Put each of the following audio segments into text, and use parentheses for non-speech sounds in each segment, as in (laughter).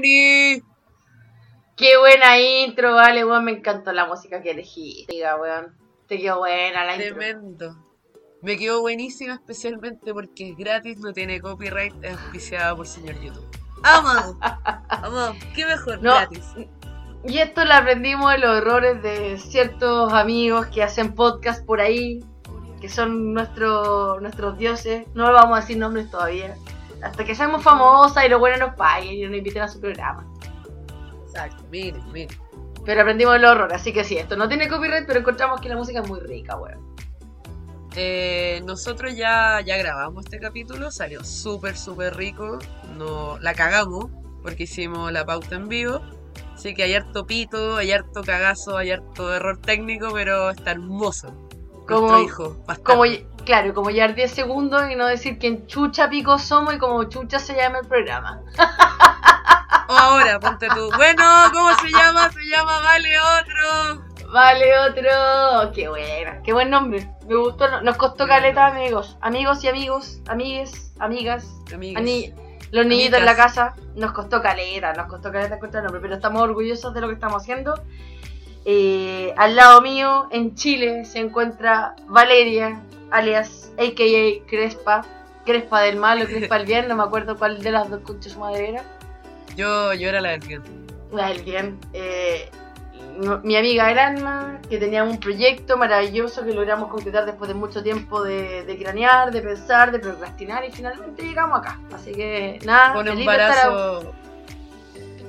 Qué buena intro, vale, weón. Me encantó la música que elegiste, diga, weón. Te quedó buena la intro. Tremendo. Me quedó buenísima especialmente porque es gratis, no tiene copyright, es auspiciada por señor YouTube. ¡Vamos! (laughs) ¡Vamos! ¿Qué mejor? No, Gratis. Y esto lo aprendimos de los errores de ciertos amigos que hacen podcast por ahí, que son nuestros nuestros dioses. No vamos a decir nombres todavía. Hasta que seamos famosas y los buenos nos paguen y nos inviten a su programa. Exacto, miren, miren. Pero aprendimos de los errores, así que sí, esto no tiene copyright, pero encontramos que la música es muy rica, weón. Eh, nosotros ya, ya grabamos este capítulo, salió súper, súper rico. No, la cagamos porque hicimos la pauta en vivo. Así que hay harto pito, hay harto cagazo, hay harto error técnico, pero está hermoso. Como- hijo. Como, claro, como llevar 10 segundos y no decir quién chucha pico somos y como chucha se llama el programa. O ahora, ponte tú. Bueno, ¿cómo se llama? Se llama Vale Otro. Vale, otro. Qué buena, qué buen nombre. Me gustó, no- nos costó caleta, amigos. Amigos y amigos, amigues, amigas. Ani- los niñitos en la casa. Nos costó caleta, nos costó caleta encontrar nombre, pero estamos orgullosos de lo que estamos haciendo. Eh, al lado mío, en Chile, se encuentra Valeria, alias AKA Crespa. Crespa del mal o Crespa del bien, no me acuerdo cuál de las dos conchas su madre era. Yo, yo era la del bien. La del bien. Eh, mi amiga Granma, que teníamos un proyecto maravilloso que logramos concretar después de mucho tiempo de, de cranear, de pensar, de procrastinar y finalmente llegamos acá. Así que nada, Con feliz de estar a- embarazo.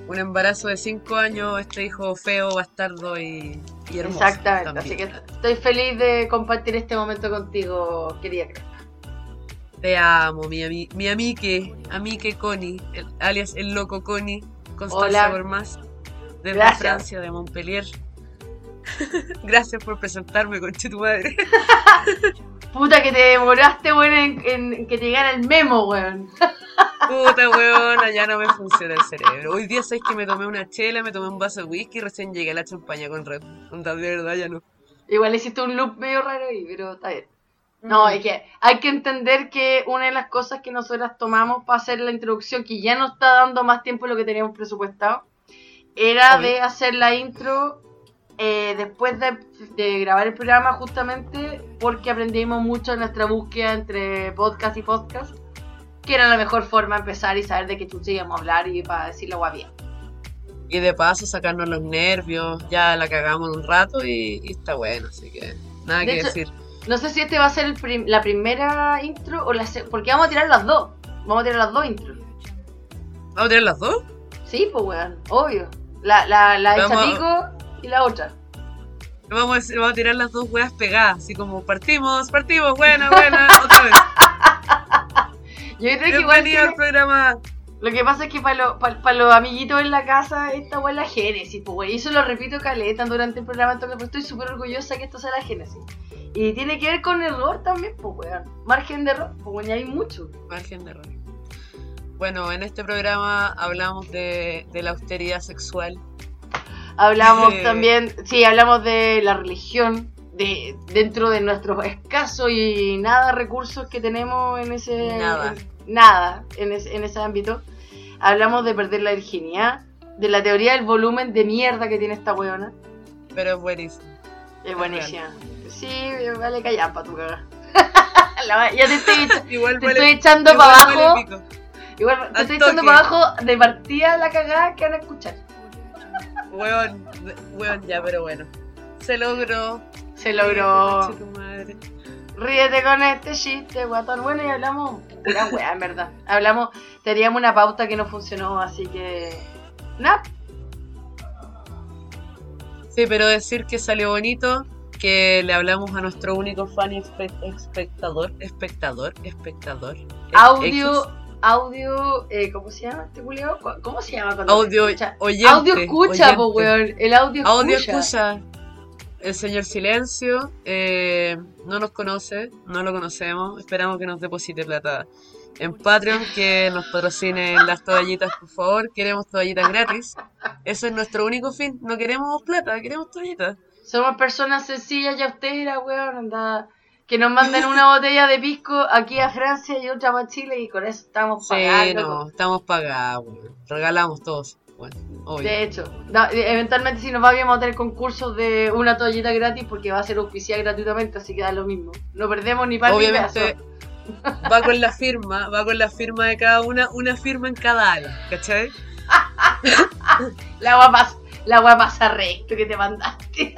Un embarazo de 5 años, este hijo feo, bastardo y, y hermoso. Exactamente, también. así que estoy feliz de compartir este momento contigo, querida Crespa. Te amo, mi, ami mi amique, amique Connie, el- alias el loco Connie, Constanza Hola. Gormaz, desde Gracias. Francia, de Montpellier. (laughs) Gracias por presentarme, conche tu madre. (laughs) Puta que te demoraste, weón, en, que te llegara el memo, weón. (laughs) Puta weona, ya no me funciona el cerebro. Hoy día sabes que me tomé una chela, me tomé un vaso de whisky y recién llegué a la champaña con Red. De verdad, ya no. Igual hiciste un loop medio raro ahí, pero está bien. No, es que hay que entender que una de las cosas que nosotras tomamos para hacer la introducción, que ya nos está dando más tiempo de lo que teníamos presupuestado, era Obvio. de hacer la intro eh, después de, de grabar el programa justamente porque aprendimos mucho en nuestra búsqueda entre podcast y podcast, que era la mejor forma de empezar y saber de qué chucha íbamos a hablar y para decirlo guapía. Y de paso sacarnos los nervios, ya la cagamos un rato y, y está bueno, así que nada De que hecho- decir. No sé si este va a ser el prim- la primera intro o la porque vamos a tirar las dos. Vamos a tirar las dos intros. ¿Vamos a tirar las dos? Sí, pues weón, obvio. La, la, la hecha Vamos- pico y la otra. Vamos vamos a tirar las dos weas pegadas, así como partimos, partimos, buena, buena, otra vez. (laughs) Yo creo que igual al programa. lo que pasa es que para los amiguitos en la casa, esta weón es la génesis, pues weón. Y eso lo repito caleta durante el programa, entonces pues, estoy súper orgullosa que esto sea la génesis. Y tiene que ver con error también, pues weón. Margen de error, pues hay mucho. Margen de error. Bueno, en este programa hablamos de, de la austeridad sexual. Hablamos Sí. también, sí, hablamos de la religión, de dentro de nuestros escasos y nada recursos que tenemos en ese Nada. en- nada en ese, en ese ámbito. Hablamos de perder la virginidad, de la teoría del volumen de mierda que tiene esta weona. Pero es buenísimo. Es buenísima. Sí, vale callar pa' tu caga. (laughs) La- ya te estoy, (laughs) te estoy echando igual para abajo. Igual te Al estoy echando para abajo de partida la cagada que van a escuchar. Weón, weón, ya, pero bueno. Se logró. Se logró. Conche tu madre. Ríete con este chiste, guatón. Bueno, y hablamos pura weá, en verdad. Hablamos, teníamos una pauta que no funcionó, así que. Nada, Sí, pero decir que salió bonito, que le hablamos a nuestro único fan y espe- espectador, espectador, espectador. audio, X. audio, eh, ¿cómo se llama este culiao? ¿Cu- ¿Cómo se llama cuando Audio escucha? oyente. audio escucha, po weón. El audio, Audio escucha. escucha. El señor Silencio eh, no nos conoce, no lo conocemos. Esperamos que nos deposite plata en Patreon, que nos patrocinen las toallitas, por favor. Queremos toallitas gratis. Ese es nuestro único fin. No queremos plata, queremos toallitas. Somos personas sencillas y austeras, weón. Anda. Que nos manden una botella de pisco aquí a Francia y otra para Chile y con eso estamos Sí, pagados. no, loco. estamos pagados. Regalamos todos. Bueno, obvio. De hecho, da- eventualmente si nos va bien vamos a tener concursos de una toallita gratis porque va a ser auspiciada gratuitamente, así que da lo mismo. No perdemos ni ni Obviamente pedazo. va con (laughs) la firma, va con la firma de cada una, una firma en cada ala, ¿cachai? (laughs) La guapa, la guapa recto que te mandaste.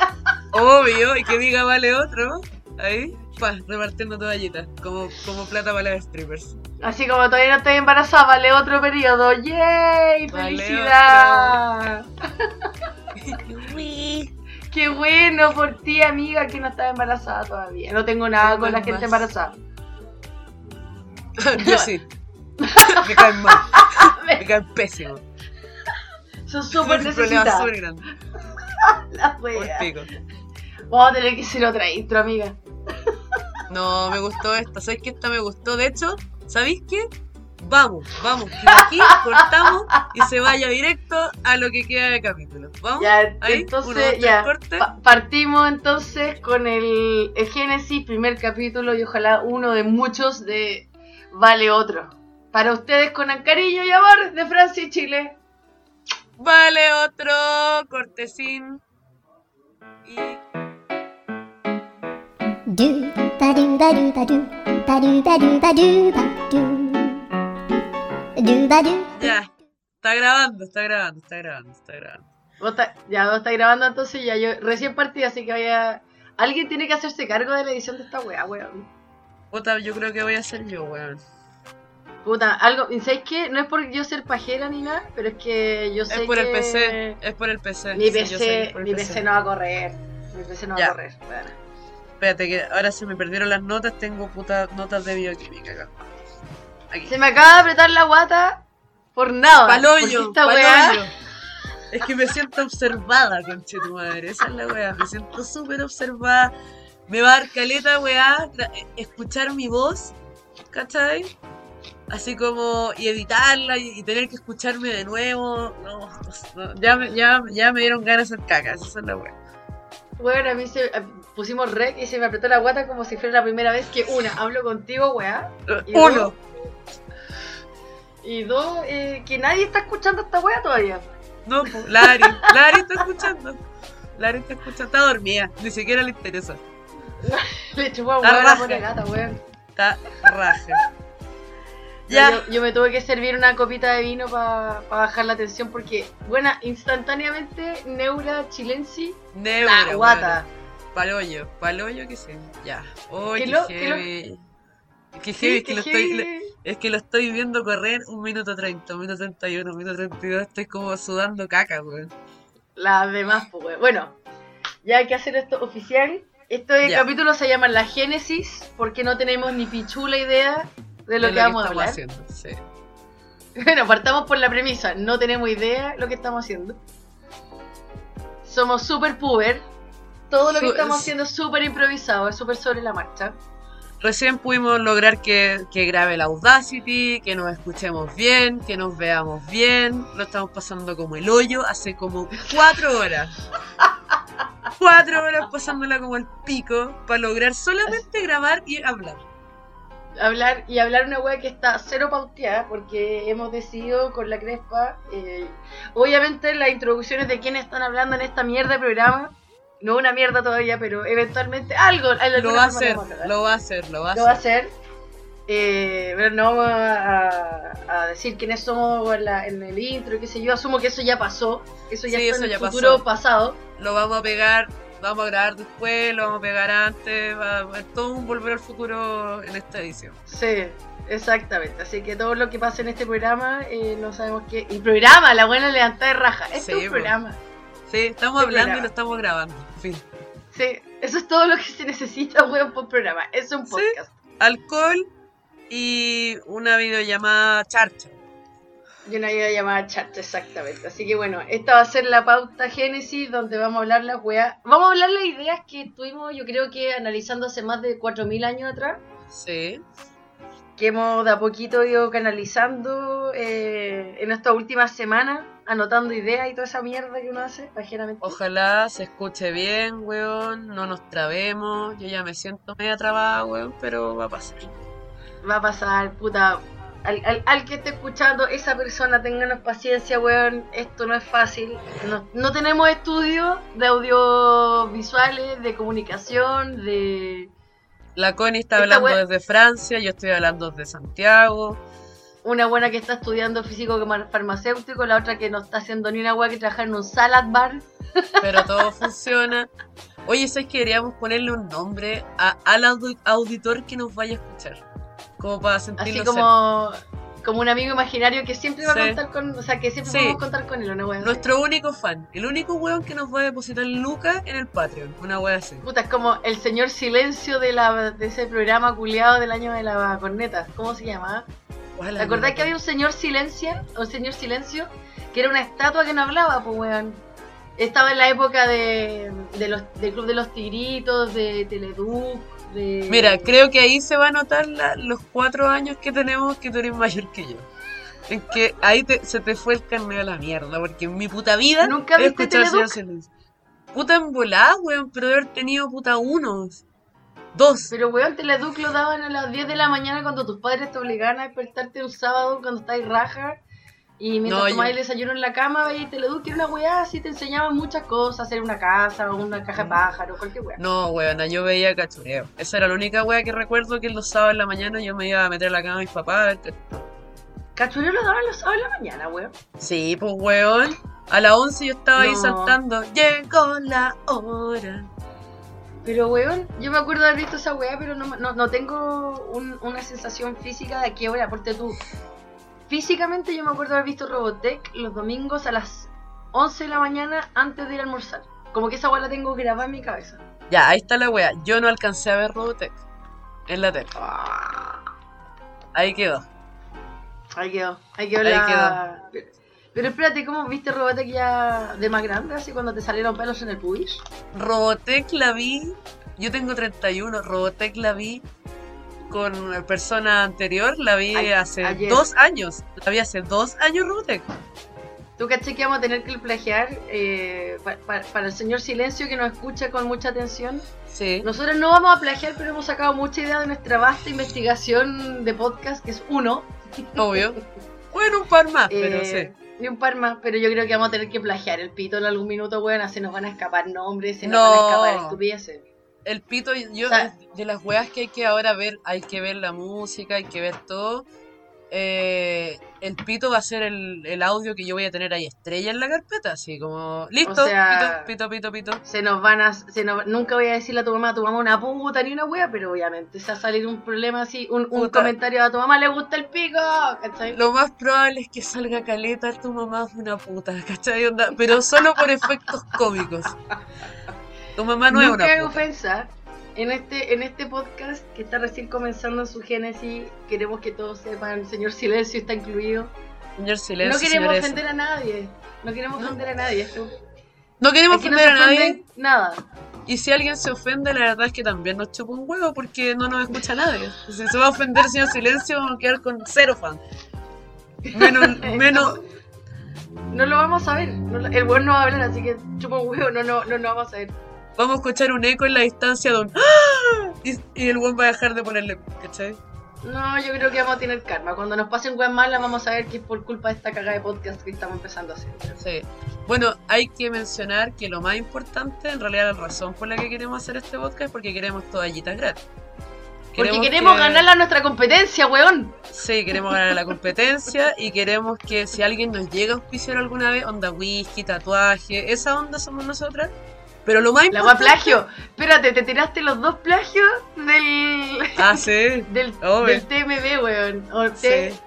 Obvio, y que diga vale otro, ahí, pa, repartiendo toallitas, como, como plata para las strippers. Así como todavía no estoy embarazada, vale otro periodo. ¡Yay! Vale ¡Felicidad! (laughs) ¡Qué bueno por ti, amiga, que no estás embarazada todavía! No tengo nada con la Más, gente embarazada. (laughs) Yo sí. Me caen mal, (laughs) me caen pésimo. Son súper necesitadas. La wea. Vamos a tener que hacer otra intro, amiga. No, me gustó esta. ¿Sabes que esta me gustó? De hecho, ¿sabéis qué? Vamos, vamos, que de aquí cortamos y se vaya directo a lo que queda de capítulo. ¿Vamos? Ya, Ahí, entonces, uno, dos, tres, ya. Pa- partimos entonces con el, el Génesis, primer capítulo y ojalá uno de muchos de Vale Otro. Para ustedes con cariño y amor de Francia y Chile. Vale, otro cortesín. Y Do ba do ba do ba do ba do ba do ba do ba do do ba do ya. Está grabando, está grabando, está grabando, está grabando. Vos ya vos está grabando entonces, ya yo recién partí, así que vaya... Alguien tiene que hacerse cargo de la edición de esta wea, weón. Puta, yo creo que voy a ser yo, weón. Puta, algo, ¿y ¿sabes qué? No es por yo ser pajera ni nada, pero es que yo sé Es por que el PC, es por el PC. Mi Sí, PC, es por el mi PC no va a correr. Mi PC no va a correr. Bueno. Espérate, que ahora se me perdieron las notas, tengo puta notas de bioquímica acá. Aquí. Se me acaba de apretar la guata por nada. Weá- paloyo. Es que me siento observada, conche tu madre. Esa es la weá. Me siento súper observada. Me va a dar caleta, weá, escuchar mi voz, ¿cachai? Así como, y editarla y, y tener que escucharme de nuevo. No, no, ya, me- ya, ya me dieron ganas de hacer cacas, esa es la weá. Bueno, a mí se a- pusimos rec y se me apretó la guata como si fuera la primera vez que una, hablo contigo, weá. Y Uno. dos, y dos, eh, que nadie está escuchando esta weá todavía. No, po, Lari, Lari está escuchando. Lari está escuchando, está dormida, ni siquiera le interesa. (laughs) Le chupó a la gata, weón. Está raja. Ya. Yo, yo me tuve que servir una copita de vino para bajar la tensión porque, bueno, instantáneamente Neura Chilensi, neura, la guata. weón. Paloyo, paloyo que sí. Ya. Oh, Que qué lo- que Sí, es que lo estoy, heavy. le- es que lo estoy viendo correr un minuto 30, un minuto 31, un minuto 32, estoy como sudando caca, weón. Las demás, pues, weón. Bueno, ya hay que hacer esto oficial. Este Ya. capítulo se llama La Génesis porque no tenemos ni pichula idea de lo que vamos a estamos hablar. haciendo, sí. (laughs) Bueno, partamos por la premisa. No tenemos idea de lo que estamos haciendo. Somos super puber. Todo lo que Su- estamos es- haciendo es súper improvisado, es súper sobre la marcha. Recién pudimos lograr que, que grabe la Audacity, que nos escuchemos bien, que nos veamos bien. Lo estamos pasando como el hoyo hace como cuatro horas. (laughs) Cuatro horas pasándola como el pico para lograr solamente grabar y hablar. Hablar y hablar una wea que está cero pauteada porque hemos decidido con la Crespa. eh, obviamente las introducciones de quiénes están hablando en esta mierda de programa. No una mierda todavía, pero eventualmente algo. Lo va hacer, lo va a hacer, lo va a Lo va a hacer. hacer. Eh, pero no vamos a, a decir quiénes somos en, la- en el intro, qué sé yo. Asumo que eso ya pasó. Eso ya Sí, está eso en el ya futuro pasó. pasado. Lo vamos a pegar, vamos a grabar después, lo vamos a pegar antes, va a haber todo un volver al futuro en esta edición. Sí, exactamente. Así que todo lo que pasa en este programa, eh, no sabemos qué. Y programa, la buena levantada de raja. Este Sí, es un po. programa. Sí, estamos Este hablando y lo estamos grabando. Fin. Sí, eso es todo lo que se necesita, weón, por programa. Es un Sí. podcast. Alcohol y una videollamada charcha. Yo no iba a llamar chat, exactamente. Así que bueno, esta va a ser la pauta Génesis, donde vamos a hablar las weas. Vamos a hablar las ideas que tuvimos, yo creo que analizando hace más de 4.000 años atrás. Sí. Que hemos de a poquito ido canalizando eh, en estas últimas semanas. anotando ideas y toda esa mierda que uno hace, pajeramente. Ojalá se escuche bien, weón, no nos trabemos. Yo ya me siento media trabada, weón, pero va a pasar. Va a pasar, puta. Al, al- al que esté escuchando, esa persona, ténganos paciencia, weón. Esto no es fácil. No, no tenemos estudios de audiovisuales, de comunicación, de La Connie está Esta hablando desde Francia, yo estoy hablando desde Santiago. una buena que está estudiando físico farmacéutico, la otra que no está haciendo ni una weá que trabajar en un salad bar. pero todo (laughs) funciona. Oye, ¿sabes que deberíamos ponerle un nombre a- al audi- auditor que nos vaya a escuchar? Como para sentirlo Así como, como un amigo imaginario que siempre va Sí. a contar con, o sea, que siempre Sí. podemos contar con él, una weá. así. Nuestro único fan, el único weón que nos va a depositar lucas en el Patreon, una wea así. Puta, es como el señor silencio de, la, de ese programa culiado del año de la corneta. ¿Cómo se llama? ¿Te acordás que había un señor silencio? Un señor silencio que era una estatua que no hablaba, pues weón. Estaba en la época de, de los, del Club de los Tigritos, de Teleduc, de... Mira, creo que ahí se va a notar la- los cuatro años que tenemos que tú eres mayor que yo. En que ahí te- se te fue el carnet a la mierda, porque en mi puta vida ¿Nunca he viste escuchado Teleduc? Puta en volada, weón, pero haber tenido puta unos. Dos. Pero weón, Teleduc lo daban a las 10 de la mañana cuando tus padres te obligaban a despertarte un sábado cuando estáis raja. Y mientras No, tomabas yo- el desayuno en la cama, veías Teleduc, que era una weá así, te enseñaban muchas cosas, hacer una casa, o una caja de pájaros, cualquier weá. No, weón, yo veía cachureo. Esa era la única wea que recuerdo que los sábados en la mañana yo me iba a meter a la cama de mis papás. Cachureo lo daban los sábados de la mañana, weón. Sí, pues weón. A las 11 yo estaba ahí saltando. Llegó la hora. Pero, weón, yo me acuerdo de haber visto esa weá, pero no, no, no tengo un- una sensación física de a qué hora, porque tú. Físicamente yo me acuerdo haber visto Robotech los domingos a las 11 de la mañana antes de ir a almorzar. Como que esa weá la tengo grabada en mi cabeza. Ya, ahí está la wea. Yo no alcancé a ver Robotech en la tele. Ah, Ahí quedó. ahí quedó, ahí quedó Ahí la... Pero, pero espérate, ¿cómo viste Robotech ya de más grande? Así cuando te salieron pelos en el pubis. Robotech la vi. Yo tengo 31. Robotech la vi con persona anterior. La vi Ay- hace ayer. dos años. La vi hace dos años Robotech. Tú caché que vamos a tener que plagiar eh, pa- pa- para el señor Silencio que nos escucha con mucha atención. Sí. Nosotros no vamos a plagiar, pero hemos sacado mucha idea de nuestra vasta investigación de podcast, que es uno. Obvio. (laughs) Bueno, un par más, pero eh, sí. Y un par más, pero yo creo que vamos a tener que plagiar el pito en algún minuto, weón. Se nos van a escapar nombres, se nos No. van a escapar estupideces. El pito, yo, sea- de las weas que hay que ahora ver, hay que ver la música, hay que ver todo. Eh, el pito va a ser el, el audio que yo voy a tener ahí estrella en la carpeta, así como, listo, O sea- pito, pito, pito, pito. Se nos van a. Se nos- nunca voy a decirle a tu mamá, a tu mamá una puta ni una wea, pero obviamente se va a salir un problema así, un, un comentario a tu mamá le gusta el pico, ¿cachai? Lo más probable es que salga caleta, tu mamá es una puta, ¿cachai? Onda? Pero solo por efectos cómicos. Tu mamá no es Nunca una puta. ofensa. En este, en este podcast que está recién comenzando en su génesis, queremos que todos sepan, señor Silencio está incluido. Señor silencio, no queremos ofender a nadie. No queremos No. ofender a nadie. Esto, No queremos aquí no ofender se a nadie. nada. Y si alguien se ofende, la verdad es que también nos chupa un huevo porque no nos escucha nadie. Si se va a ofender señor silencio, vamos a quedar con cero fan. Menos, (laughs) menos, No lo vamos a ver. no el weón no va a hablar, así que chupa un huevo, no, no, no, no vamos a ver. Vamos a escuchar un eco en la distancia de un ¡Ah! y, y el buen va a dejar de ponerle, ¿cachai? No, yo creo que vamos a tener karma. Cuando nos pase un weón mala, vamos a ver que es por culpa de esta cagada de podcast que estamos empezando a hacer. Sí. Bueno, hay que mencionar que lo más importante, en realidad la razón por la que queremos hacer este podcast es porque queremos toallitas gratis. Porque queremos que- ganarla a nuestra competencia, weón. Sí, queremos ganar la competencia (laughs) y queremos que si alguien nos llega a auspiciar alguna vez, onda whisky, tatuaje, esa onda somos nosotras. Pero lo más La importante... plagio. Espérate, te tiraste los dos plagios del. (laughs) Ah, sí, (laughs) del, TMB, weón. O T- sí,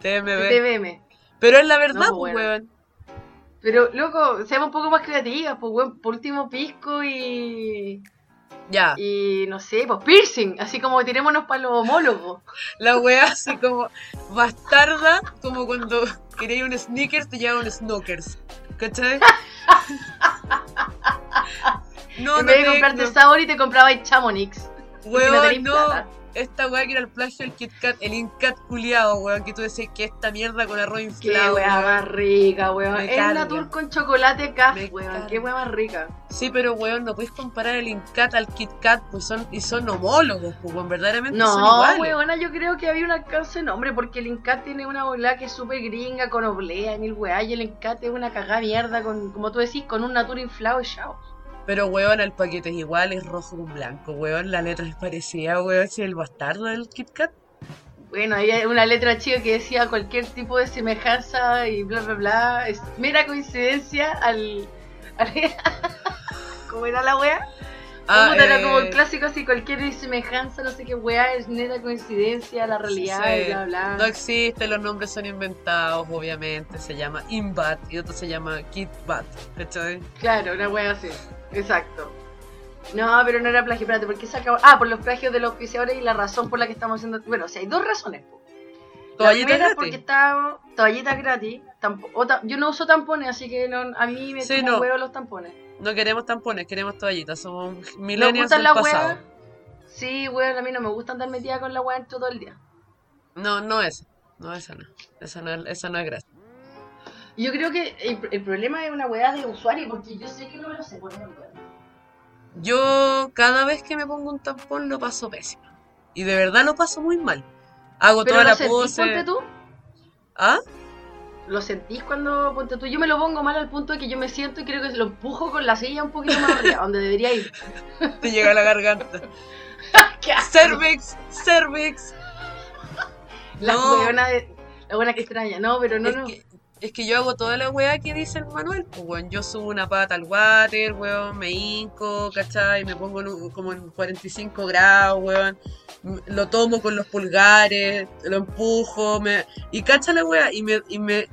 TMB. TMM. Pero es la verdad, No, pues, bueno. weón. Pero, loco, seamos un poco más creativas, pues, weón. Por último, pisco y. Ya, Y no sé, pues piercing. Así como tirémonos para los homólogos. (laughs) la wea así como bastarda, como cuando queréis un sneakers, te lleva un snookers. ¿Cachai? No, en vez de te- comprarte no. sabor y te comprabas Chamonix. porque no No. esta weá que era el plagio del Kit Kat, el Incat culiado, weón, que tú decís que esta mierda con arroz Qué inflado. weá weón. más rica, weón. Me Es carga. la tour con chocolate caf, weón. carga. Qué weá más rica. Sí, pero weón, no puedes comparar el Incat al Kit Kat, pues son, y son homólogos, pues weón, verdaderamente son No, iguales. weona, yo creo que había un alcance de nombre porque el Incat tiene una bola que es súper gringa con oblea y mil weá y el Incat es una cagada mierda con, como tú decís, con un natur inflado y chao. Pero weón, el paquete es igual, es rojo con blanco, weón, la letra es parecida, weón, si el bastardo del Kit Kat. Bueno, había una letra chica que decía cualquier tipo de semejanza y bla bla bla. Es mera coincidencia al. al- (laughs) ¿Cómo era la wea? Ah, era eh, como el clásico así, cualquier semejanza, no sé qué wea, es mera coincidencia, la realidad Sí, y bla bla. No existe, los nombres son inventados, obviamente. Se llama Inbat y otro se llama Kitbat. ¿Cachai? Claro, una wea así. Exacto. No, pero no era plagio, espérate, ¿por qué se acabó? Ah, por los plagios de los auspiciadores y la razón por la que estamos haciendo. Bueno, o sea, hay dos razones. po. La Toallitas gratis. porque está toallitas gratis. tampo- o ta- yo no uso tampones, así que no, a mí me Sí, no. huevo los tampones. No queremos tampones, queremos toallitas. Somos ¿Nos millennials gustan del las pasado. huevas? Sí, weón, a mí no me gusta andar metida con la hueá dentro todo el día. No, no esa. No, esa no. Esa no, es- esa no es gratis. Y Yo creo que el, el problema es una hueá de usuario, porque yo sé que no me lo sé poner, weón. Yo cada vez que me pongo un tampón lo paso pésimo. Y de verdad lo paso muy mal. Hago Pero toda lo la sentís, pose. ponte tú. ¿Ah? ¿Lo sentís cuando ponte tú? Yo me lo pongo mal al punto de que yo me siento y creo que lo empujo con la silla un poquito más arriba, donde debería ir. (laughs) Te llega a la garganta. (laughs) Cervix, cervix. La No. hueona de... La buena que extraña, no, pero no, es, no. Que, es que yo hago toda la weá que dice el manual, pues weón. Yo subo una pata al water, weón, me hinco, ¿cachai? Me pongo en un- como en 45 grados, weón. Lo tomo con los pulgares, lo empujo, me... y cacha la weá, y me, y me,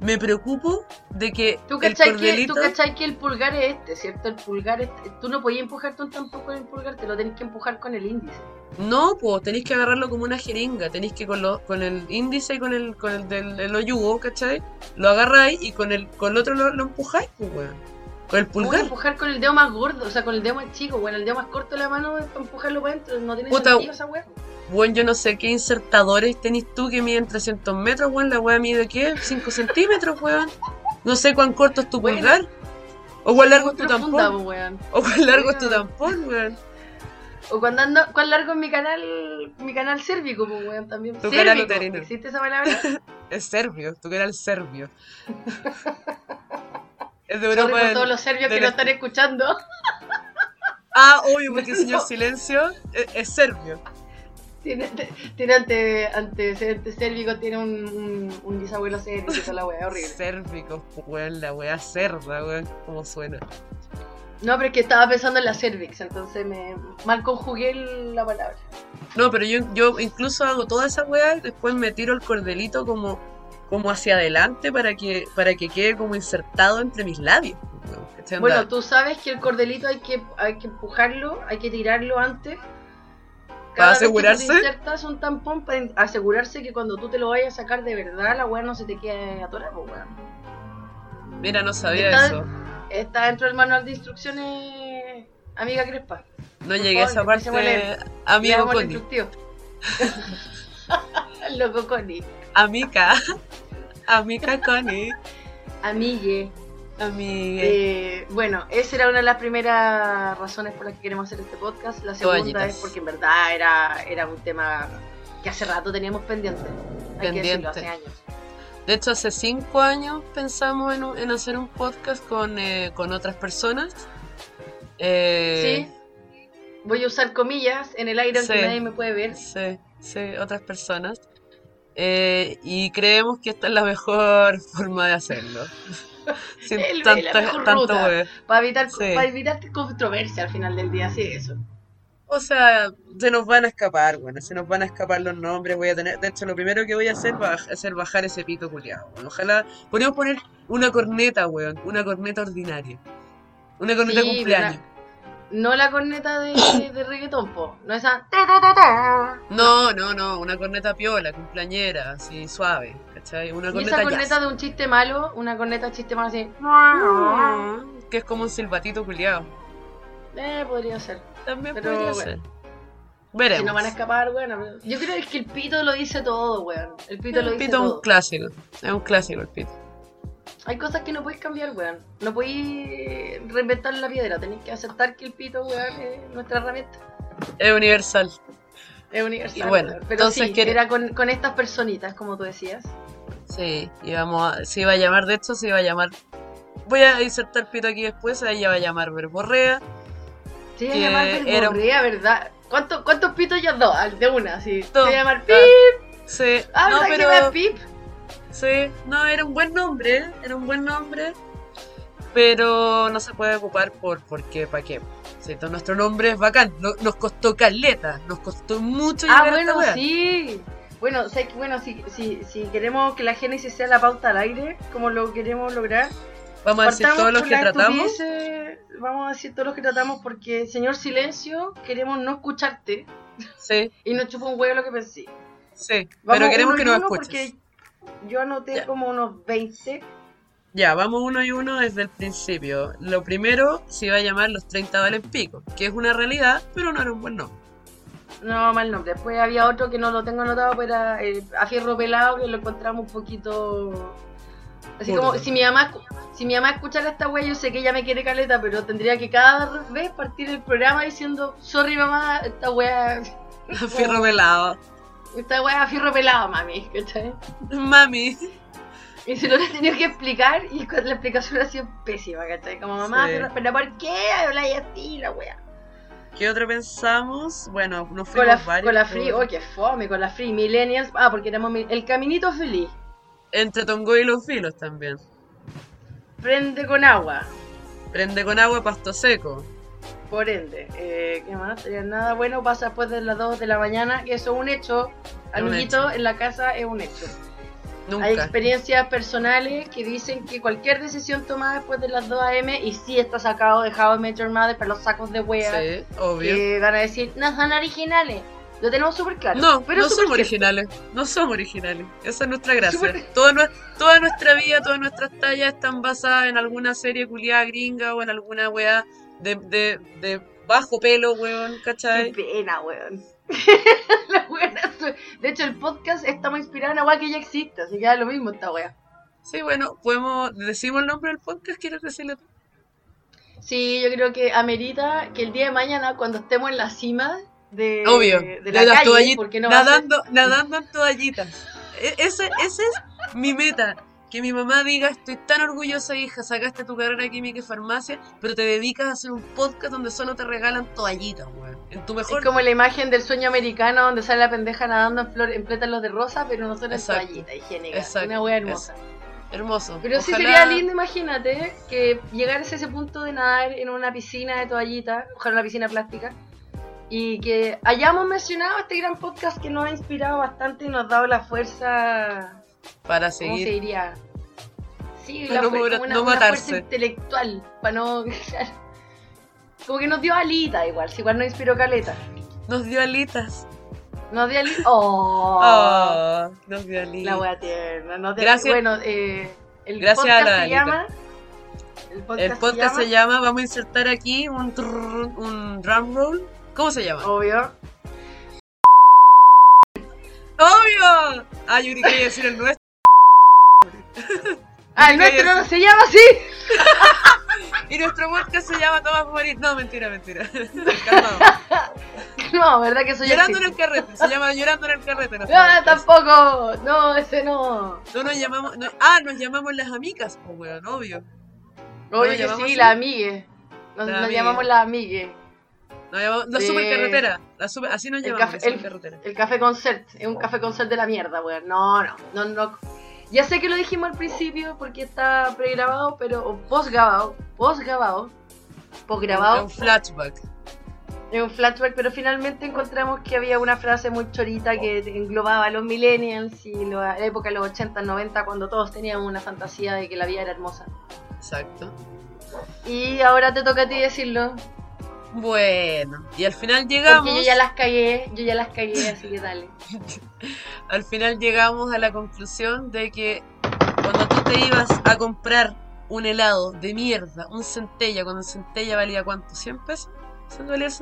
me preocupo de que ¿Tú el cachai, que, tú cachai que el pulgar es este, ¿cierto? El pulgar es... Tú no podías empujarte un tampoco con el pulgar, te lo tenés que empujar con el índice. No, pues tenéis que agarrarlo como una jeringa, tenéis que con, lo, con el índice y con el, con el del el hoyugo, ¿cachai? Lo agarráis y con el, con el otro lo, lo empujáis, pues weón. Con el ¿Cómo pulgar. empujar con el dedo más gordo? O sea, con el dedo más chico, bueno, el dedo más corto de la mano es para empujarlo para adentro, no tiene Puta, sentido esa hueá. Bueno, yo no sé qué insertadores tenés tú que miden 300 metros, weón. La weá mide qué? 5 centímetros, weón. No sé cuán corto es tu Bueno. pulgar. O cuán largo es tu Profunda, tampón. weón. O cuán largo es tu tampón, weón. O cuando ando, cuán largo es mi canal, mi canal cérvico, pues weón, también. Tu canal Cérvico, uterino. ¿Existe esa palabra? (laughs) Es serbio, tu canal serbio. (laughs) Es de Europa por del- todos los serbios que lo este. están escuchando. Ah, obvio, porque (laughs) el señor No. Silencio es, es serbio. Tiene, tiene ante, antecedentes sérvicos, tiene un, un, un bisabuelo sérvico, toda la weá, horrible. Sérvico, weón, la weá cerda, weón. ¿Cómo suena? No, pero es que estaba pensando en la cervix, entonces me mal conjugué la palabra. No, pero yo, yo incluso hago toda esa weá y después me tiro el cordelito como, como hacia adelante para que, para que quede como insertado entre mis labios. Bueno, tú sabes que el cordelito hay que, hay que empujarlo, hay que tirarlo antes. ¿Para vez que te asegurarse? insertas un tampón para asegurarse que cuando tú te lo vayas a sacar de verdad, la weá no se te quede atorada, pues, weón. Mira, no sabía Está- eso. Está dentro del manual de instrucciones, amiga Crespa. No llegué a esa favor, a parte. leer. Amigo Connie. (laughs) Loco Connie. Amica. Amica Connie. Amigue. Eh, bueno, esa era una de las primeras razones por las que queremos hacer este podcast. La segunda Toallitas. es porque en verdad era, era un tema que hace rato teníamos pendiente. Hay que decirlo, hace Pendiente. años. De hecho, hace cinco años pensamos en, hacer un podcast con, eh, con otras personas. Eh, Sí. Voy a usar comillas en el aire aunque Sí. nadie me puede ver. Sí, sí, otras personas. Eh, y creemos que esta es la mejor (laughs) forma de hacerlo. (laughs) Sin El- tanto web. Para evitar, Sí. para evitar controversia al final del día, así eso. O sea, se nos van a escapar, bueno, se nos van a escapar los nombres. Voy a tener, de hecho, lo primero que voy a hacer va a hacer bajar ese pito culiado. Ojalá, podríamos poner una corneta, weón, una corneta ordinaria. Una corneta Sí, cumpleaños. No la corneta de, de reggaetón, po. No esa. No, no, no, una corneta piola, cumpleañera, así suave, ¿cachai? Una Y corneta esa jazz. corneta de un chiste malo, una corneta chiste malo así. Que es como un silbatito culiado. Eh, podría ser. También Pero podría bueno. ser. Veremos. Si no van a escapar, weón. Yo creo que el pito lo dice todo, weón. El pito lo el dice pito es un clásico. Es un clásico el pito. Hay cosas que no podéis cambiar, weón. No podéis reinventar la piedra. Tenéis que aceptar que el pito, weón, es nuestra herramienta. Es universal. Es universal. Y bueno, weón. Pero entonces sí, era con, con estas personitas, como tú decías. Sí, y vamos a, se iba a llamar, de hecho se iba a llamar, voy a insertar pito aquí después, ella va a llamar verborrea, Se iba a Que llamar era- verborrea, ¿verdad? ¿Cuánto- ¿Cuántos pitos ya dos? Ah, De una, sí. Se Dos. iba a llamar Pip. sí, Ah, no, ¿verdad que pero, era Pip? Sí, no, era un buen nombre, era un buen nombre, pero no se puede ocupar por, porque, ¿para qué? Todo nuestro nombre es bacán, no- nos costó caleta, nos costó mucho Ah, bueno, sí. Bueno, bueno si, si, si queremos que la Génesis sea la pauta al aire, como lo queremos lograr, Vamos a decir todos los que tratamos, Vamos a decir todos los que tratamos porque, señor Silencio, queremos no escucharte sí, y nos chupa un huevo lo que pensé. sí, Vamos pero queremos que nos escuches. Porque yo anoté como unos 20. Ya, vamos uno y uno desde el principio. Lo primero se iba a llamar Los 30 valen pico, que es una realidad, pero no era un buen nombre. No, mal nombre. Después había otro que no lo tengo anotado, pero era eh, a fierro pelado, que lo encontramos un poquito. Así como si mi mamá si mi mamá escuchara esta wea, yo sé que ella me quiere caleta, pero tendría que cada vez partir el programa diciendo, sorry mamá, esta wea, (laughs) Fierro pelado. Esta wea a fierro pelado, mami, ¿cachai? Mami. Y se lo he tenido que explicar y con la explicación ha sido pésima, ¿cachai? Como mamá, Sí. pero ¿por qué habláis así la wea? ¿Qué otro pensamos? Bueno, nos Con fuimos la, varios. con la free, oh, qué fome, con la free, millennials, ah, porque éramos el caminito feliz. Entre Tongo y los filos también. Prende con agua, Prende con agua, pasto seco. Por ende. Eh, ¿Qué más? Eh, Nada bueno pasa después de las 2 de la mañana, que eso es un hecho. Un Amiguito, en la casa es un hecho. Hay Nunca. experiencias personales que dicen que cualquier decisión tomada después de las 2 a.m. y sí está sacado de How I Met Your Mother para los sacos de wea Sí, obvio. que van a decir, no son originales. Lo tenemos súper claro. No, pero no somos originales. No somos originales. Esa es nuestra gracia. Súper- Toda, toda nuestra vida, todas nuestras tallas están basadas en alguna serie culiada gringa o en alguna weá de, de, de bajo pelo, weón, Qué ¿cachai? pena, weón. (laughs) La de hecho, el podcast estamos inspirados en agua que ya existe, así que da lo mismo esta wea. Sí, bueno, podemos. ¿Decimos el nombre del podcast? ¿Quieres decirlo tú? Sí, yo creo que amerita que el día de mañana, cuando estemos en la cima de, Obvio. de de la las calle, toallitas. no nadando, nadando en toallitas. E- ese, ese es mi meta. Que mi mamá diga, estoy tan orgullosa, hija, sacaste tu carrera de química y farmacia, pero te dedicas a hacer un podcast donde solo te regalan toallitas, weón. En tu mejor Es como la imagen del sueño americano donde sale la pendeja nadando en, flor, en pétalos de rosa, pero nosotros en Exacto. toallita higiénica. Exacto. Una wea hermosa. hermoso. Pero sí Ojalá- sería lindo, imagínate, que llegaras a ese punto de nadar en una piscina de toallita, ojalá una piscina plástica, y que hayamos mencionado este gran podcast que nos ha inspirado bastante y nos ha dado la fuerza, Para ¿cómo se seguir. diría? Sí, la no una, no una fuerza intelectual, para no... (laughs) Como que nos dio alita igual, si igual nos inspiró caleta. Nos dio alitas. Nos dio alita... (laughs) ¡Oh! Oh, nos dio alitas. La wea tierna. nos dio- Gracias- Bueno, eh, el Gracias a podcast la se llama... El podcast, El podcast se llama, vamos a insertar aquí un, trrr, un drum roll. ¿Cómo se llama? Obvio. ¡Obvio! Ah, yo quería decir el nuestro. Ah, el nuestro no se llama así. (laughs) Y nuestro podcast se llama Tomas Morir. No, mentira, mentira. (laughs) No, ¿verdad que soy Llorando en el carrete. Se llama Llorando en el carrete. No, podcast. tampoco. No, ese no. No nos llamamos. no- ah, nos llamamos las amicas, pues, weón, obvio. ¿Nos que sí, así? la amigue. Nos, La nos amigue. llamamos la amigue. Nos llamamos, la Sí. supercarretera. La super, así nos El llamamos, café- la el- supercarretera. El café concert. Es un café concert de la mierda, weón. No, no, no, no. Ya sé que lo dijimos al principio porque está pregrabado, pero. O postgrabado. Postgrabado. Postgrabado. Un flashback. Es un flashback, pero finalmente encontramos que había una frase muy chorita que englobaba a los millennials y la época de los 80, 90, cuando todos teníamos una fantasía de que la vida era hermosa. Exacto. Y ahora te toca a ti decirlo. Bueno, y al final llegamos. Porque yo ya las cagué, yo ya las cagué, así que dale. (laughs) Al final llegamos a la conclusión de que cuando tú te ibas a comprar un helado de mierda, un centella, cuando el centella valía cuánto, 100 pesos,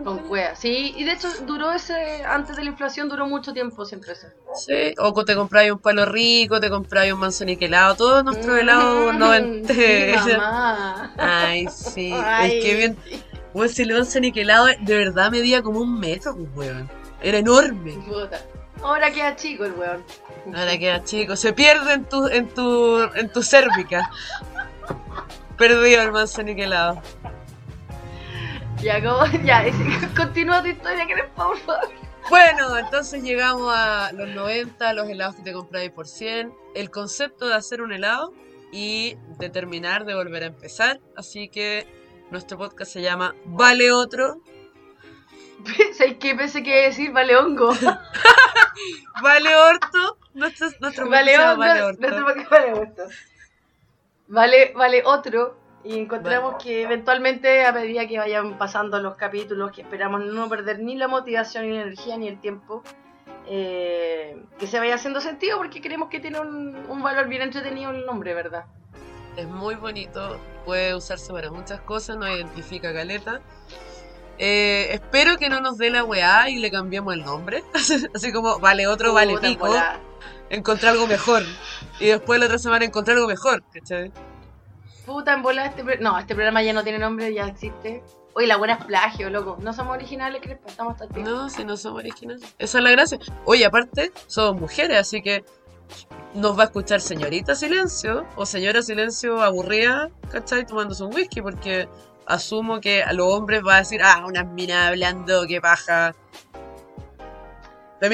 Con cueva. Sí, y de hecho duró ese, antes de la inflación duró mucho tiempo siempre eso. Sí, o te compráis un palo rico, te compráis un manzanique helado, todo nuestro helado Mm, (laughs) sí, mamá. Ay, sí, Ay, es que bien. Weón, si el manzanique helado de verdad medía como un metro, pues, weón. Era enorme. Ahora queda chico el weón. Ahora queda chico, se pierde en tu, en tu, en tu cérvica. Perdido el manzanique helado. Ya, como, (laughs) ya, (laughs) continúa tu historia, que por favor. Bueno, entonces llegamos a los 90, los helados que te compráis por 100, el concepto de hacer un helado y de terminar, de volver a empezar. Así que nuestro podcast se llama Vale Otro. (laughs) ¿Sabes qué pensé que iba a decir? Vale hongo. (laughs) Vale Orto. Nuestro, Vale hongo. Vale Orto. nuestro podcast vale orto. Vale, vale otro. Y encontramos que eventualmente, a medida que vayan pasando los capítulos, que esperamos no perder ni la motivación, ni la energía, ni el tiempo, eh, que se vaya haciendo sentido, porque creemos que tiene un, un valor bien entretenido el nombre, ¿verdad? Es muy bonito, puede usarse para muchas cosas, nos identifica caleta. Eh, espero que no nos dé la weá y le cambiemos el nombre. (laughs) Así como, vale otro, vale Puta, pico. encontrar algo mejor. Y después la otra semana encontrar algo mejor, ¿cachai? Puta, en bola este pro- No, este programa ya no tiene nombre, ya existe. Oye, la buena es plagio, loco. No somos originales, Crespa, estamos hasta pico. No, si no somos originales. Esa es la gracia. Oye, aparte, somos mujeres, así que nos va a escuchar señorita silencio o señora silencio aburrida, ¿cachai? Tomándose un whisky, porque asumo que a los hombres va a decir, ah, unas minas hablando, qué paja. La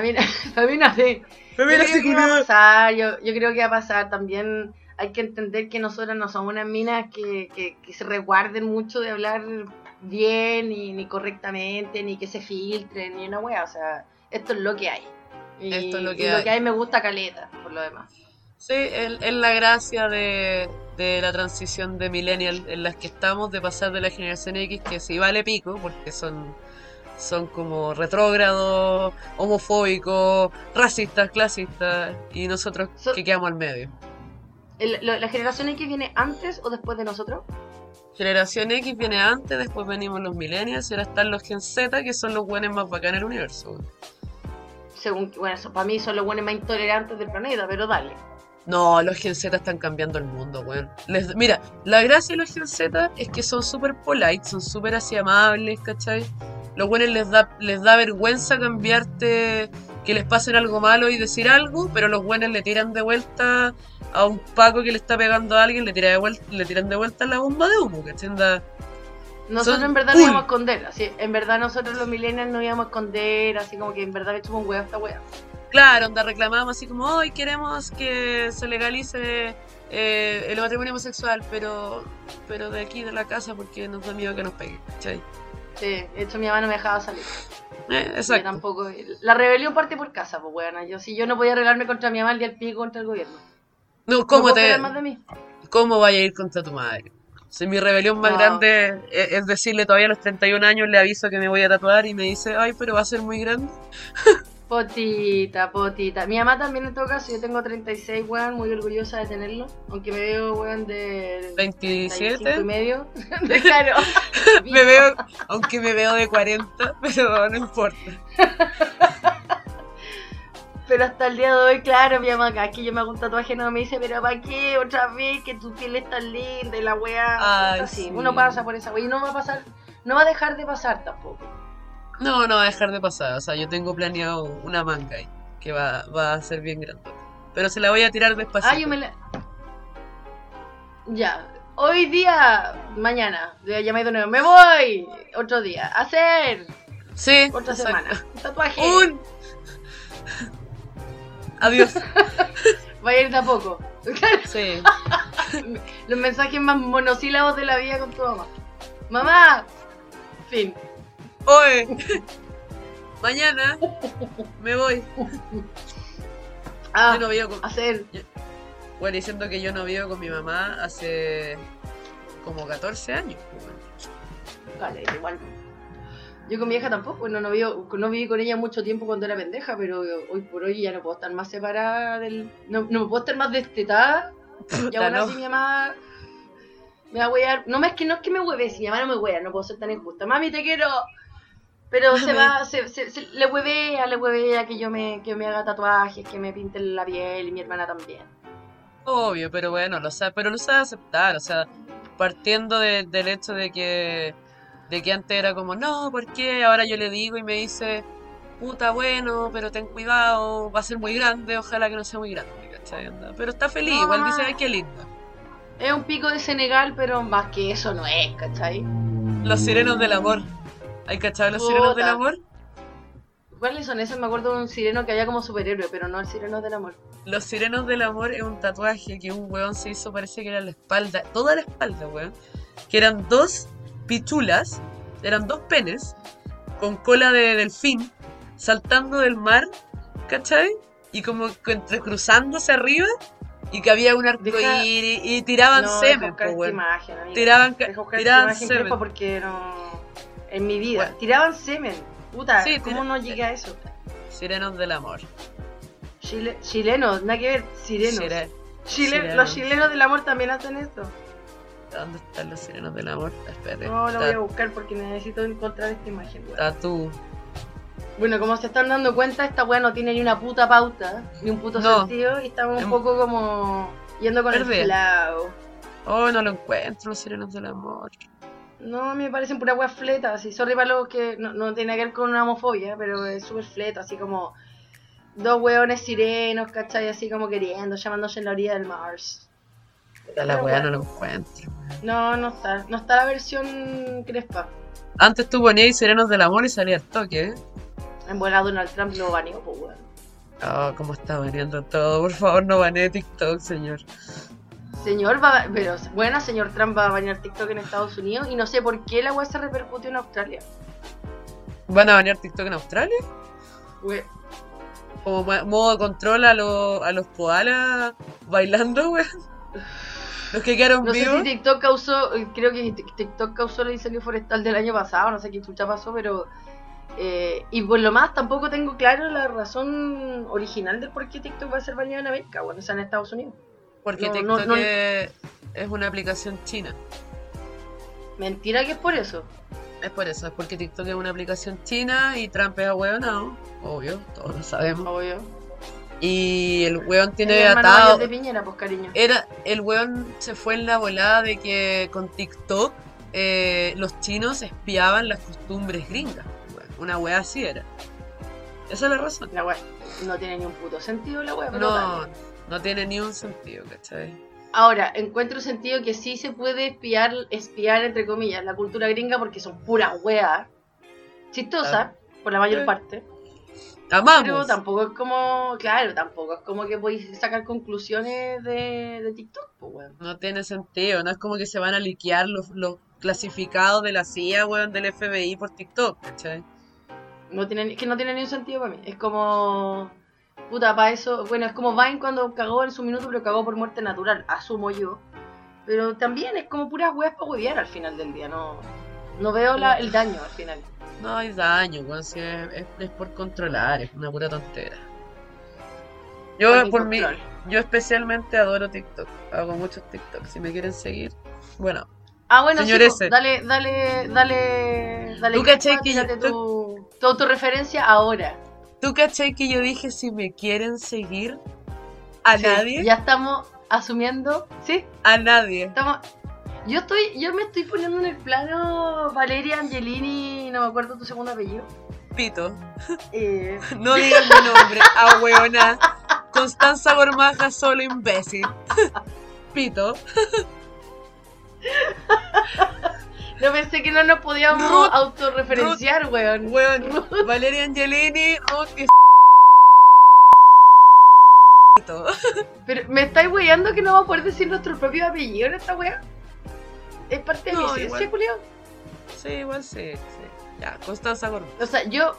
mina, la mina (laughs) sí. Yo creo Feminazis, que va a pasar, yo, yo creo que va a pasar también. Hay que entender que nosotras no somos unas minas que, que, que se resguarden mucho de hablar bien, ni, ni correctamente, ni que se filtren, ni una wea. O sea, esto es lo que hay. Y, Esto es lo que y hay. lo que hay me gusta caleta, por lo demás. Sí, es, la gracia de, de la transición de millennial en las que estamos, de pasar de la generación X, que sí vale pico, porque son, son como retrógrados, homofóbicos, racistas, clasistas, y nosotros So- que quedamos al medio. El- lo- ¿La generación X viene antes o después de nosotros? Generación X viene antes, después venimos los millennials, y ahora están los Gen Z, que son los buenos más bacanes del universo. Según, bueno, eso, para mí son los buenos más intolerantes del planeta, pero dale. No, los Gen Z están cambiando el mundo, weón. Les- mira, la gracia de los Gen Z es que son súper polite, son súper así amables, ¿cachai? Los buenos les da, les da vergüenza cambiarte, que les pasen algo malo y decir algo, pero los buenos le tiran de vuelta a un Paco que le está pegando a alguien, le, tira de vuelta, le tiran de vuelta la bomba de humo, ¿cachai? Nosotros Son en verdad cool. no íbamos a esconder, así, en verdad nosotros los millennials no íbamos a esconder, así como que en verdad le un huevo esta wea. Claro, onda reclamamos así como, hoy queremos que se legalice eh, el matrimonio homosexual, pero, pero de aquí de la casa porque nos da miedo que nos pegue, ¿cachai? Sí, de hecho mi mamá no me dejaba salir. Eh, exacto. tampoco. La rebelión parte por casa, pues weona. Yo si yo no podía arreglarme contra mi mamá el día del pico contra el gobierno. No, ¿No ¿cómo, te, esperar más de mí? ¿Cómo vaya a ir contra tu madre? Si mi rebelión más grande es, es decirle todavía a los 31 años le aviso que me voy a tatuar y me dice, ay, pero va a ser muy grande. (laughs) Potita, potita. Mi mamá también en todo caso, yo tengo 36, weón, muy orgullosa de tenerlo. Aunque me veo, weón, de 35 y 27. medio. (laughs) Claro. (laughs) Me veo, aunque me veo de 40, pero no importa. Pero hasta el día de hoy, claro, mi mamá, que yo me hago un tatuaje no me dice, pero ¿para qué? Otra vez que tu piel es tan linda y la weá. Así, sí. uno pasa por esa weá y no va a pasar, no va a dejar de pasar tampoco. No, no va a dejar de pasar. O sea, yo tengo planeado una manga ahí, que va, va a ser bien grande. Pero se la voy a tirar despacito. Ah, yo me la. Ya. Hoy día, mañana, llamé de nuevo. Me voy. Otro día. Hacer. Sí, Otra exacto. semana. Un tatuaje. Un... Adiós. Va a ir de a poco. (laughs) Sí. (laughs) Los mensajes más monosílabos de la vida con tu mamá. Mamá. Fin. Oye. Mañana me voy. Ah, Yo no vivo con... hacer. Bueno, diciendo que yo no vivo con mi mamá hace como 14 años. pues. Vale, igual. Yo con mi hija tampoco, no, no, vivo- no viví con ella mucho tiempo cuando era pendeja, pero hoy por hoy ya no puedo estar más separada del. No, no puedo estar más destetada. Y aún no. así mi mamá Me va a huear. No, es que no es que me hueve, si mi mamá no me huea, no puedo ser tan injusta. Mami, te quiero. Pero se va, se, se, se- le huevea, le huevea que yo me, que me haga tatuajes, que me pinte la piel y mi hermana también. Obvio, pero bueno, lo sabe, pero lo sabe aceptar, o sea, partiendo de- del hecho de que, de que antes era como, no, ¿por qué? Ahora yo le digo y me dice, puta, bueno, pero ten cuidado, va a ser muy grande, ojalá que no sea muy grande, ¿cachai? Pero está feliz, igual dice, mamá. ay, qué lindo. Es un pico de Senegal, pero más que eso no es, ¿cachai? Los sirenos del amor. ¿Hay cachado los sirenos del amor? ¿Cuáles son esos? Me acuerdo de un sireno que había como superhéroe, pero no el sireno del amor. Los sirenos del amor es un tatuaje que un weón se hizo, parece que era la espalda, toda la espalda, weón. Que eran dos pichulas, eran dos penes, con cola de delfín, saltando del mar, ¿cachai? Y como que entrecruzándose arriba, y que había un arco Deja- y tiraban no, semen, weón. imagen, amiga. Tiraban, tiraban semen. Porque no... En mi vida. Bueno. Tiraban semen. Puta, Sí, ¿cómo tira- no llegué a eso? Sirenos del amor. Chile- chilenos, nada que ver, sirenos. Sire- Chile- sirenos. Los chilenos del amor también hacen esto. ¿Dónde están los sirenos del amor? Espérate. No, lo voy a buscar porque necesito encontrar esta imagen. weón. Tatú. Bueno, como se están dando cuenta, esta weá no tiene ni una puta pauta, ni un puto No. sentido, y estamos un Em- poco como yendo con el flow. Oh, no lo encuentro, los sirenos del amor. No, me parecen pura weá fleta, así, sorry para los que no, no tiene que ver con una homofobia, pero es súper fleta, así como dos weones sirenos, ¿cachai? Así como queriendo, llamándose en la orilla del Mars. Puta, La weá bueno. no lo encuentro. No, no está, no está la versión crespa. Antes tú ponías Sirenos del Amor y salía el toque, ¿eh? En buena Donald Trump lo baneó, pues weón. Oh, cómo está baneando todo. Por favor, no banee TikTok, señor. Señor, va, pero buena, señor Trump va a banear TikTok en Estados Unidos y no sé por qué la weá se repercutió en Australia. ¿Van a banear TikTok en Australia? We- Como modo control a, los a los koalas bailando, weón. Los que quedaron No sé si TikTok causó, creo que Tik- TikTok causó el incendio forestal del año pasado, no sé qué chucha pasó, pero... eh, y por lo más tampoco tengo claro la razón original del por qué TikTok va a ser baneado en América, bueno, o sea, en Estados Unidos. Porque no, TikTok no, no. Es, es una aplicación china. Mentira que es por eso. Es por eso, es porque TikTok es una aplicación china y Trump es ahueonado. Obvio, todos lo sabemos. Obvio. Y el weón El tiene hermano atado. de Piñera, pues cariño. Era, el weón se fue en la volada de que con TikTok eh, los chinos espiaban las costumbres gringas. Una wea así era. Esa es la razón. La wea no tiene ni un puto sentido la wea, pero No, no tiene ni un sentido, ¿cachai? Ahora, encuentro sentido que sí se puede espiar, espiar entre comillas, la cultura gringa porque son puras weas chistosas, por la mayor parte. Amamos. Pero tampoco es como, claro, tampoco es como que podéis sacar conclusiones de, de TikTok, pues weón. No tiene sentido, no es como que se van a liquear los, los clasificados de la CIA, weón, del FBI por TikTok, ¿cachai? No tiene, es que no tiene ni un sentido para mí. Es como, puta, para eso, bueno, es como Vine cuando cagó en su minuto, pero cagó por muerte natural, asumo yo. Pero también es como puras weas para huevear al final del día, no, no veo la- el daño al final. No hay daño, weón, si es, es- es por controlar, es una pura tontera. Yo, Por mí, yo especialmente adoro TikTok, hago muchos TikTok, si me quieren seguir, bueno, Ah, bueno, sí, po, ese. dale, dale, dale, dale. ¿Tú cachai que yo- tu, tu, tu referencia ahora. ¿tú cachai que yo dije si me quieren seguir? A Sí, nadie, Ya estamos asumiendo, ¿sí? a nadie. Estamos... Yo estoy, yo me estoy poniendo en el plano Valeria Angelini, no me acuerdo tu segundo apellido. Pito, Eh, (laughs) no digas mi nombre, a hueona. Constanza Gormaja, solo imbécil. (laughs) Pito. (laughs) no pensé que no nos podíamos Ruth, autorreferenciar, weón. Weón, Valeria Angelini, Ruth y Pito. Pero me estáis weyando que no vamos a poder decir nuestro propio apellido en esta wea. Es parte de mi No, igual. Julio. Sí, igual sí, sí. Ya, Constanza Gormaja. O sea, yo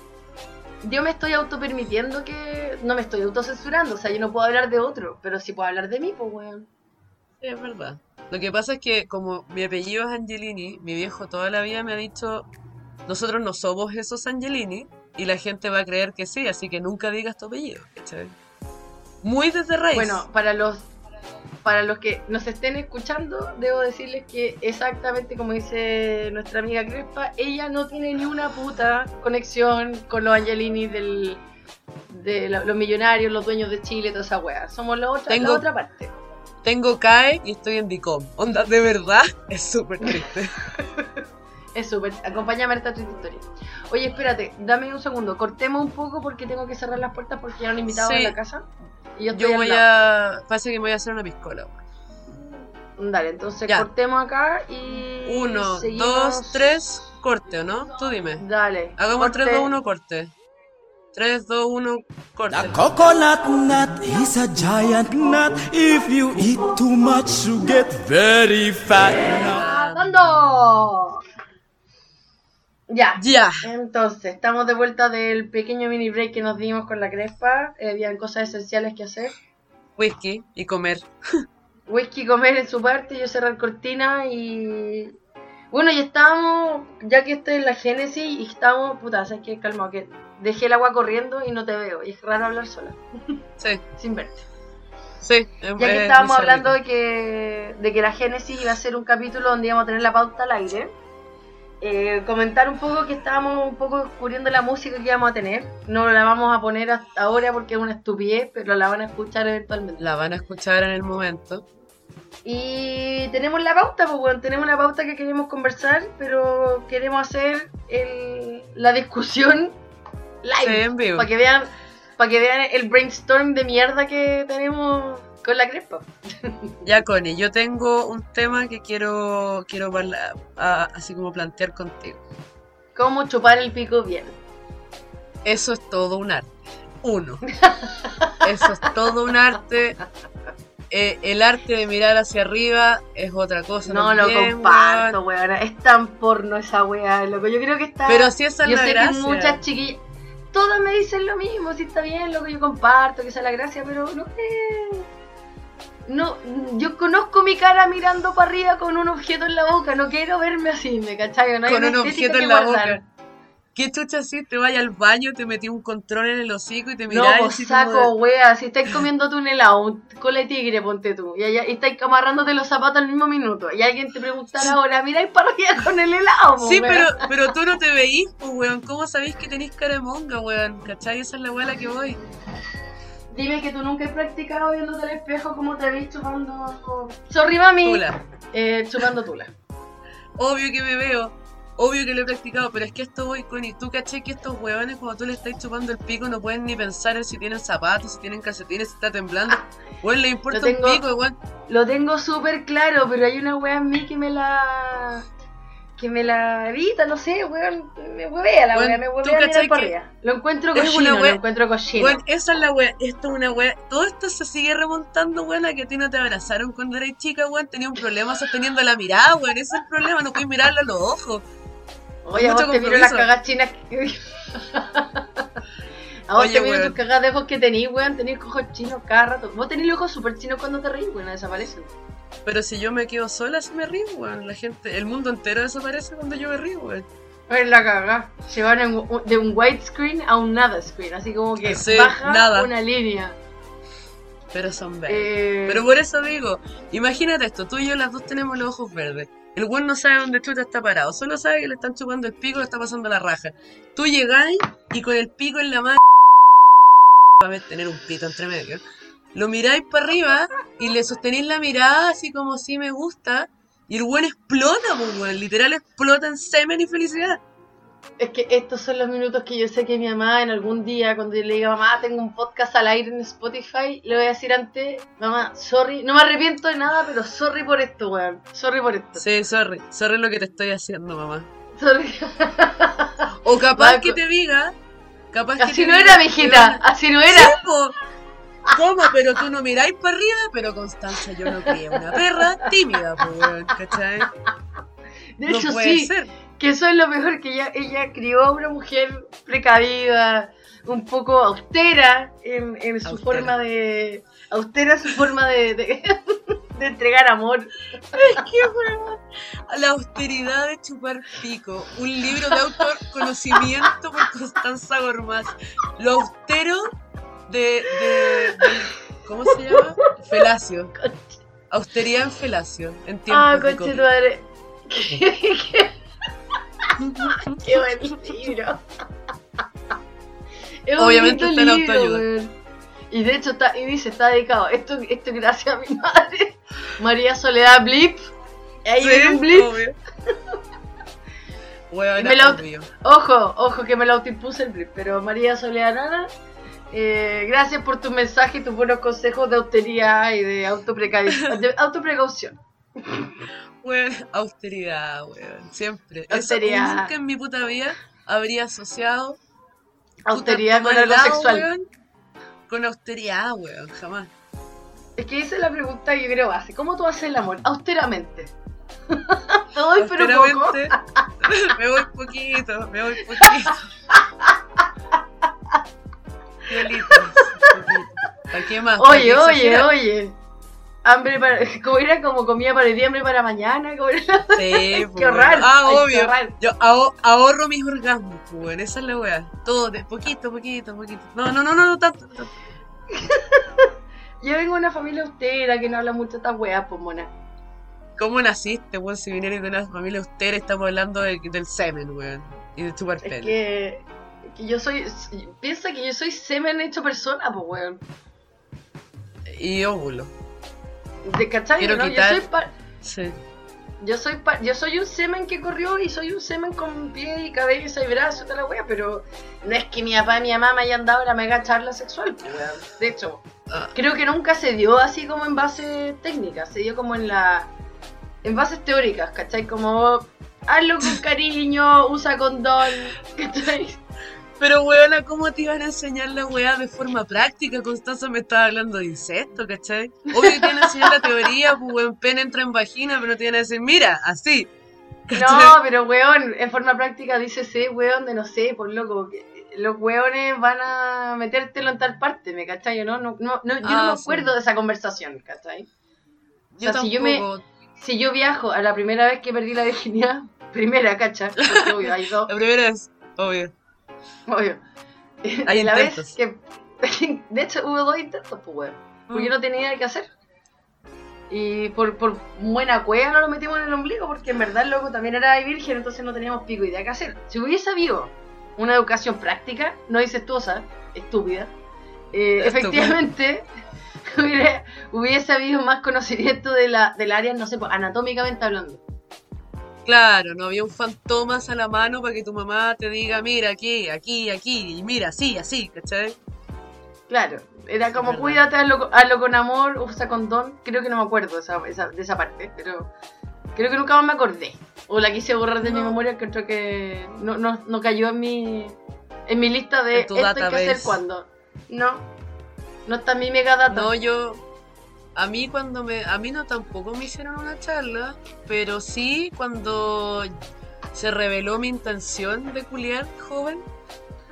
yo me estoy autopermitiendo que no me estoy autocensurando, o sea, yo no puedo hablar de otro, pero sí puedo hablar de mí, pues weón. Sí, es verdad. Lo que pasa es que como mi apellido es Angelini, mi viejo toda la vida me ha dicho, nosotros no somos esos Angelini, y la gente va a creer que sí, así que nunca digas tu apellido, ¿cachai? Muy desde raíz. Bueno, para los para los que nos estén escuchando, debo decirles que exactamente como dice nuestra amiga Crespa, ella no tiene ni una puta conexión con los Angelini del, de la- los millonarios, los dueños de Chile, toda esa wea. Somos la otra, Tengo- la otra parte. Tengo CAE y estoy en DICOM. Onda, de verdad, (laughs) es súper triste. (laughs) Es súper. Acompáñame a esta triste historia. Oye, espérate, dame un segundo. Cortemos un poco porque tengo que cerrar las puertas porque ya han invitado Sí. a la casa. Y yo estoy Yo voy a. Parece que me voy a hacer una piscola. Dale, entonces Ya. cortemos acá y. Uno, seguimos. dos, tres, corte, ¿o no? Tú dime. Dale. Hagamos corte. 3, 2, 1, corte. 3, 2, 1, corte. The coconut nut is a giant nut. If you eat too much, you get very fat. ¡Dando! Ya. Ya. Entonces, estamos de vuelta del pequeño mini break que nos dimos con la Crespa. Eh, habían cosas esenciales que hacer. Whisky y comer. Whisky comer en su parte, yo cerrar cortina y. Bueno, y estábamos, ya que estoy en la Génesis, y estábamos, puta, sabes que calma, que dejé el agua corriendo y no te veo. Y es raro hablar sola, Sí, sin verte. sí. Ya que estábamos hablando de que, de que la Génesis iba a ser un capítulo donde íbamos a tener la pauta al aire. Eh, comentar un poco que estábamos un poco descubriendo la música que íbamos a tener. No la vamos a poner hasta ahora porque es una estupidez, pero la van a escuchar eventualmente. La van a escuchar en el momento. Y tenemos la pauta, pues bueno, tenemos una pauta que queremos conversar, pero queremos hacer el- la discusión Sí, live. en vivo. Para que vean, para que vean el brainstorm de mierda que tenemos con la crespa. Ya, Connie, yo tengo un tema que quiero, quiero parla- a- así como plantear contigo. Cómo chupar el pico bien. Eso es todo un arte. Uno. Eso es todo un arte. Eh, el arte de mirar hacia arriba es otra cosa. No lo también, comparto, weón. weón. Es tan porno esa weá, loco. Yo creo que está. Pero si esa es yo la sé gracia. que muchas chiquillas. Todas me dicen lo mismo, si está bien, loco, yo comparto, que esa es la gracia, pero no sé. No, yo conozco mi cara mirando para arriba con un objeto en la boca, no quiero verme así, ¿me cachai? No hay Con un objeto en la guardar. boca. ¿Qué chucha así? Te vayas al baño, te metí un control en el hocico y te No, miráis pues como saco, de- wea, si estáis comiendo tú un helado, un cola de tigre, ponte tú, y, allá- y estáis amarrándote los zapatos al mismo minuto, y alguien te preguntara ahora, miráis para arriba con el helado, Sí, wea. pero, (laughs) pero tú no te veís, pues, weón. ¿Cómo sabéis que tenéis cara de monga, weón? ¿Cachai? Esa es la weá a la que voy. Dime que tú nunca has practicado viéndote al espejo como te veis chupando. Sorry, mami. Tula. Eh, chupando tula. Obvio que me veo. Obvio que lo he practicado, pero es que esto voy con y tú caché que estos huevones cuando tú le estás chupando el pico no pueden ni pensar en si tienen zapatos, si tienen calcetines, si está temblando. Weón, le importa tengo- un pico, weón. Lo tengo súper claro, pero hay una wea en mí que me la. Que me la evita, no sé, weón. Me huevea la Weón, wea, me ¿tú huevea mirar que arriba. Lo encuentro cochino, lo encuentro cochino. Weón, esa es la wea, esto es una wea. Todo esto se sigue remontando, weón, a que a ti no te abrazaron cuando eras chica, weón. Tenía un problema sosteniendo la mirada, weón. Ese es el problema, no puedes mirarle a los ojos. Oye, a vos te miro las cagas chinas que. (laughs) a vos Oye, te miro weón. tus cagas de ojos que tenís, weón. Tenés ojos chinos cada rato. Vos tenés los ojos súper chinos cuando te reís, weón, desaparecen. Pero si yo me quedo sola, si me río, weón. La gente, el mundo entero desaparece cuando yo me río, weón. Es la caga. Se van en- de un widescreen a un nada screen, así como que Sí, baja nada. una línea. Pero son verdes. Eh, Pero por eso digo, imagínate esto, tú y yo las dos tenemos los ojos verdes. El weón no sabe dónde chuta está parado, solo sabe que le están chupando el pico y le está pasando la raja. Tú llegáis y con el pico en la mano (laughs) va a tener un pito entre medio. Lo miráis para arriba y le sostenéis la mirada así como si me gusta. Y el weón explota, pues weón, literal explota en semen y felicidad. Es que estos son los minutos que yo sé que mi mamá en algún día, cuando yo le diga, mamá, tengo un podcast al aire en Spotify, le voy a decir antes, mamá, sorry, no me arrepiento de nada, pero sorry por esto, weón. Sorry por esto. Sí, sorry, sorry lo que te estoy haciendo, mamá. Sorry. O capaz Marco. que te diga, capaz que Así no diga, era, mijita, así no Sí, era. po. ¿Cómo? Pero tú no miráis para arriba, pero Constanza, yo no crié una perra tímida, pues, ¿cachai? De no hecho, sí, ser. que eso es lo mejor, que ella, ella crió a una mujer precavida, un poco austera en, en su Austera. forma de... Austera su forma de, de, (laughs) de entregar amor. ¿Qué weón? La austeridad de chupar pico. Un libro de autoconocimiento por Constanza Gormaz. Lo austero de, de, ¿Cómo se llama? Felacio. Austeridad en felacio, en Ah, conche madre. (laughs) Qué buen libro. Es Obviamente está en autoayuda. Y de hecho está, y dice, está dedicado. Esto, esto es gracias a mi madre. María Soledad Blip. Ahí Sí, un blip. obvio. Y me la-. Ojo, ojo que me lo autoimpuse el blip. Pero María Soledad Nana, eh, gracias por tu mensaje y tus buenos consejos de austeridad y de, de autoprecaución. Weón, austeridad, weón. Siempre. Austeridad. Eso nunca en mi puta vida habría asociado Austeridad con algo sexual. weón, con austeridad, weón. Jamás. Es que esa es la pregunta que yo creo base. ¿Cómo tú haces el amor? Austeramente. (laughs) Te doy pero poco. (laughs) Me voy poquito, me voy poquito. (laughs) Piolitos, poquito. ¿Para qué Oye, qué oye, exagerar? oye. Hambre para. Como era como comida para el día, hambre para mañana. Como era... Sí, (laughs) pues, que ahorrar, Ah, obvio. Yo aho- ahorro mis orgasmos, pues, weón. Esa es la weá. Todo, de poquito, poquito, poquito. No, no, no, no, no tanto. (laughs) Yo vengo de una familia austera que no habla mucho de estas weas, pues mona. ¿Cómo naciste, weón? Si vinieras de una familia austera, estamos hablando de- del semen, weón. Y de chupar Es pelo. que, que yo soy. Piensa que yo soy semen hecho persona, pues weón. Y óvulo. ¿De cachai? Quiero no? quitar- Yo soy pa- Sí. Yo soy, pa- yo soy un semen que corrió y soy un semen con pie y cabeza y brazo y toda la wea, pero no es que mi papá y mi mamá me hayan dado la mega charla sexual, pues, weón. De hecho, Ah, creo que nunca se dio así como en bases técnicas, se dio como en la en bases teóricas, ¿cachai? Como hazlo con cariño, usa condón, (laughs) ¿cachai? Pero, weona, ¿cómo te iban a enseñar la weá de forma práctica? Constanza me estaba hablando de incesto, ¿cachai? Obvio que te iban a enseñar la teoría, pues, weón, pene entra en vagina, pero no te iban a decir, mira, así. ¿cachai? No, pero weón, en forma práctica dice sí, weón, de no sé, por loco, los weones van a metértelo en tal parte, ¿me cachai? Yo no, no, no, no- yo no Ah, me sí. acuerdo de esa conversación, ¿cachai? Yo o sea, si yo tampoco. Si yo viajo a la primera vez que perdí la virginidad, (laughs) primera, ¿cachai? Obvio, hay dos, La primera es, obvio. Obvio. Hay (laughs) la intentos. vez que. (laughs) De hecho, hubo dos intentos, pues, weón. Porque yo no tenía nada que hacer. Y por, por buena cueva no lo metimos en el ombligo, porque en verdad el loco también era virgen, entonces no teníamos pico idea qué hacer. Si hubiese habido una educación práctica, no incestuosa, estúpida, eh, efectivamente (laughs) hubiera- hubiese habido más conocimiento de la, del área, no sé, pues, anatómicamente hablando. Claro, no había un fantomas a la mano para que tu mamá te diga, mira, aquí, aquí, aquí, y mira, así, así, ¿cachai? Claro, era como cuídate, hazlo, hazlo con amor, usa condón. Creo que no me acuerdo de esa, esa- de esa parte, pero creo que nunca más me acordé. O la quise borrar de mi memoria, que creo que no, no, no cayó en mi, en mi lista de esto hay que hacer cuando. No, no está en mi megadata. No, yo. A mí cuando me. A mí no tampoco me hicieron una charla, pero sí cuando se reveló mi intención de culiar joven,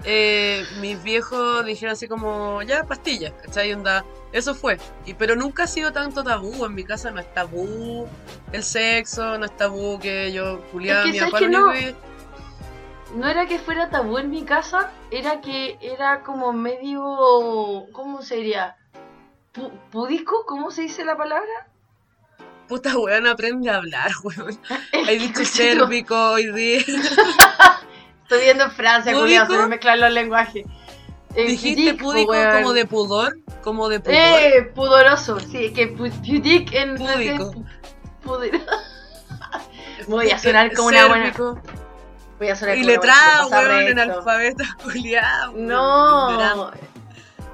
eh, mis viejos dijeron así como, ya, pastillas, ¿cachai? Onda, eso fue. Y, pero nunca ha sido tanto tabú, en mi casa no es tabú el sexo, no es tabú que yo culiaba Es que mi ¿sabes papá. no? que- No era que fuera tabú en mi casa, era que era como medio. ¿Cómo sería? Pu- ¿Pudico? ¿Cómo se dice la palabra? Puta weón, aprende a hablar, weón. (laughs) Hay dicho sérvico hoy día. (laughs) Estoy viendo en Francia, culiao, se me mezclan los lenguajes. Eh, Dijiste pudic, púdico weón. como de pudor, como de pudor. Eh, pudoroso, sí, que pu- pudic en francés. Púdico. pu- pudor- (laughs) Voy a sonar como una buena. Voy a sonar Y como una letrado, buena weón, en alfabeto culiado. No, ignorante.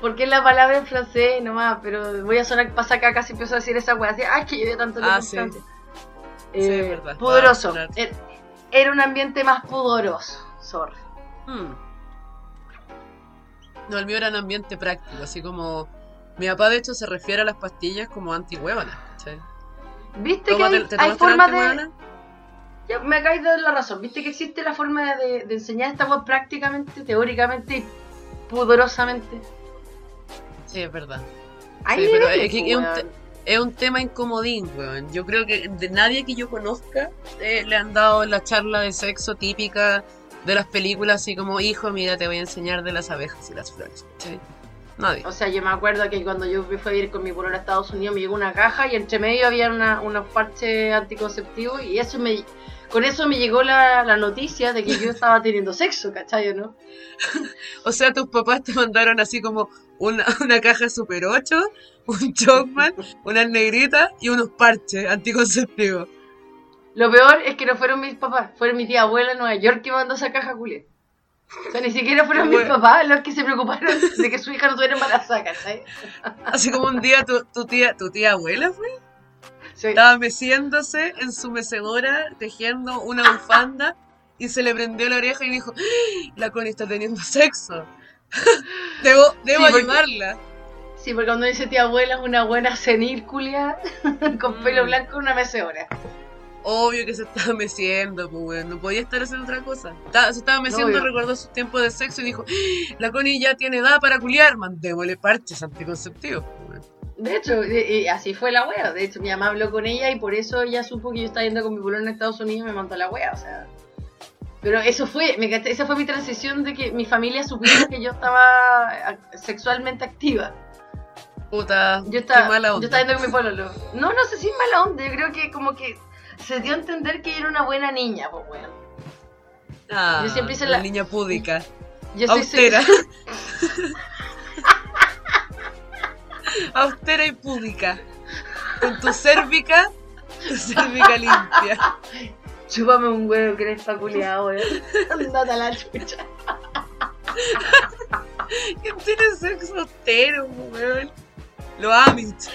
Porque es la palabra en francés nomás, pero voy a sonar pasa acá casi empiezo a decir esa wea así, ay, que llevé tanto tiempo Ah, en sí. Francia. Sí, Eh, verdad, Pudoroso. Er- Era un ambiente más pudoroso, sorry. Hmm. No, el mío era un ambiente práctico, así como. Mi papá, de hecho, se refiere a las pastillas como antihuevonas, ¿cachai? ¿Viste que hay, ¿Te hay tomaste la formas de? Ya, me acabáis de dar la razón. Viste que existe la forma de, de enseñar esta web prácticamente, teóricamente y pudorosamente. Sí, es verdad. Hay Sí, pero es que es un Es tema incomodín, weón. Yo creo que de nadie que yo conozca eh, le han dado la charla de sexo típica de las películas, así como, hijo, mira, te voy a enseñar de las abejas y las flores. ¿cachai? Nadie. O sea, yo me acuerdo que cuando yo fui a vivir con mi pololo a Estados Unidos me llegó una caja y entre medio había una, unos parches anticonceptivos y eso me, con eso me llegó la, la noticia de que yo estaba teniendo sexo, ¿cachai no? (laughs) O sea, tus papás te mandaron así como una, (laughs) una caja Super 8, un Chocman, unas negritas y unos parches anticonceptivos. Lo peor es que no fueron mis papás, fueron mi tía abuela en Nueva York que mandó esa caja culé. O sea, ni siquiera fueron mis papás los que se preocuparon (laughs) de que su hija no estuviera embarazada, ¿cachai? Así como un día tu, tu tía, tu tía abuela fue, Sí. estaba meciéndose en su mecedora, tejiendo una bufanda, y se le prendió la oreja y dijo, "¡Ah! la Connie está teniendo sexo. (laughs) debo debo Sí, porque- ayudarla. Sí, porque cuando dice tía abuela es una buena senil culia (laughs) con pelo Mm. blanco una mecedora. Obvio que se estaba meciendo, pues weón, no podía estar haciendo otra cosa. Se estaba meciendo, recordó sus tiempos de sexo y dijo, "Ah, la Connie ya tiene edad para culiar, mandémosle parches anticonceptivos. pues. De hecho, y, y así fue la wea. De hecho, mi mamá habló con ella y por eso ella supo que yo estaba yendo con mi pololo en Estados Unidos y me mandó la wea, o sea. Pero eso fue, me esa fue mi transición de que mi familia supiera que yo estaba sexualmente activa. Puta, Yo qué estaba, yo estaba yendo con mi pololo. No, no sé si es mala onda, yo creo que como que se dio a entender que era una buena niña, pues weón. Ah, yo siempre hice la la- niña púdica. Yo soy Austera. (laughs) Austera y púdica. Con tu cérvica, tu cérvica limpia. (laughs) Chúpame un huevo que eres faculeado, weón. (laughs) Andate a la chucha. ¿Quién tiene sexo austero, weón? Lo Amish.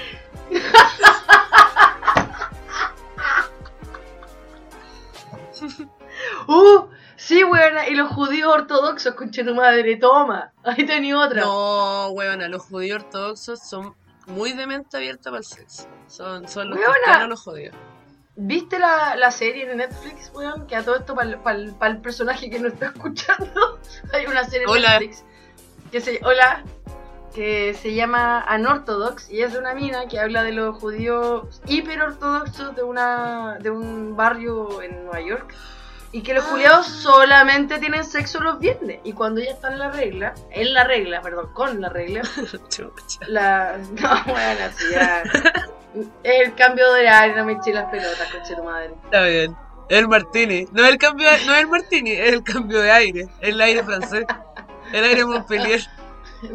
(laughs) ¡Uh! Sí, weón, y los judíos ortodoxos, conche tu madre, toma. Ahí tenía otra. No, weón, los judíos ortodoxos son muy de mente abierta para el sexo. Son, son los Weona. cristianos los judíos. ¿Viste la, la serie de Netflix, weón? Que a todo esto, para el personaje que no está (laughs) escuchando, hay una serie de. Netflix que se, hola, que se llama Unorthodox y es de una mina que habla de los judíos hiperortodoxos de, una, de un barrio en Nueva York y que los juliados solamente tienen sexo los viernes y cuando ya están en la regla, en la regla, perdón, con la regla, (laughs) la... No, bueno, así ya... El cambio de aire, no me eché las pelotas, coche tu madre. Está bien. El martini. No es el cambio de- no es el martini, es el cambio de aire. El aire francés. El aire Montpellier.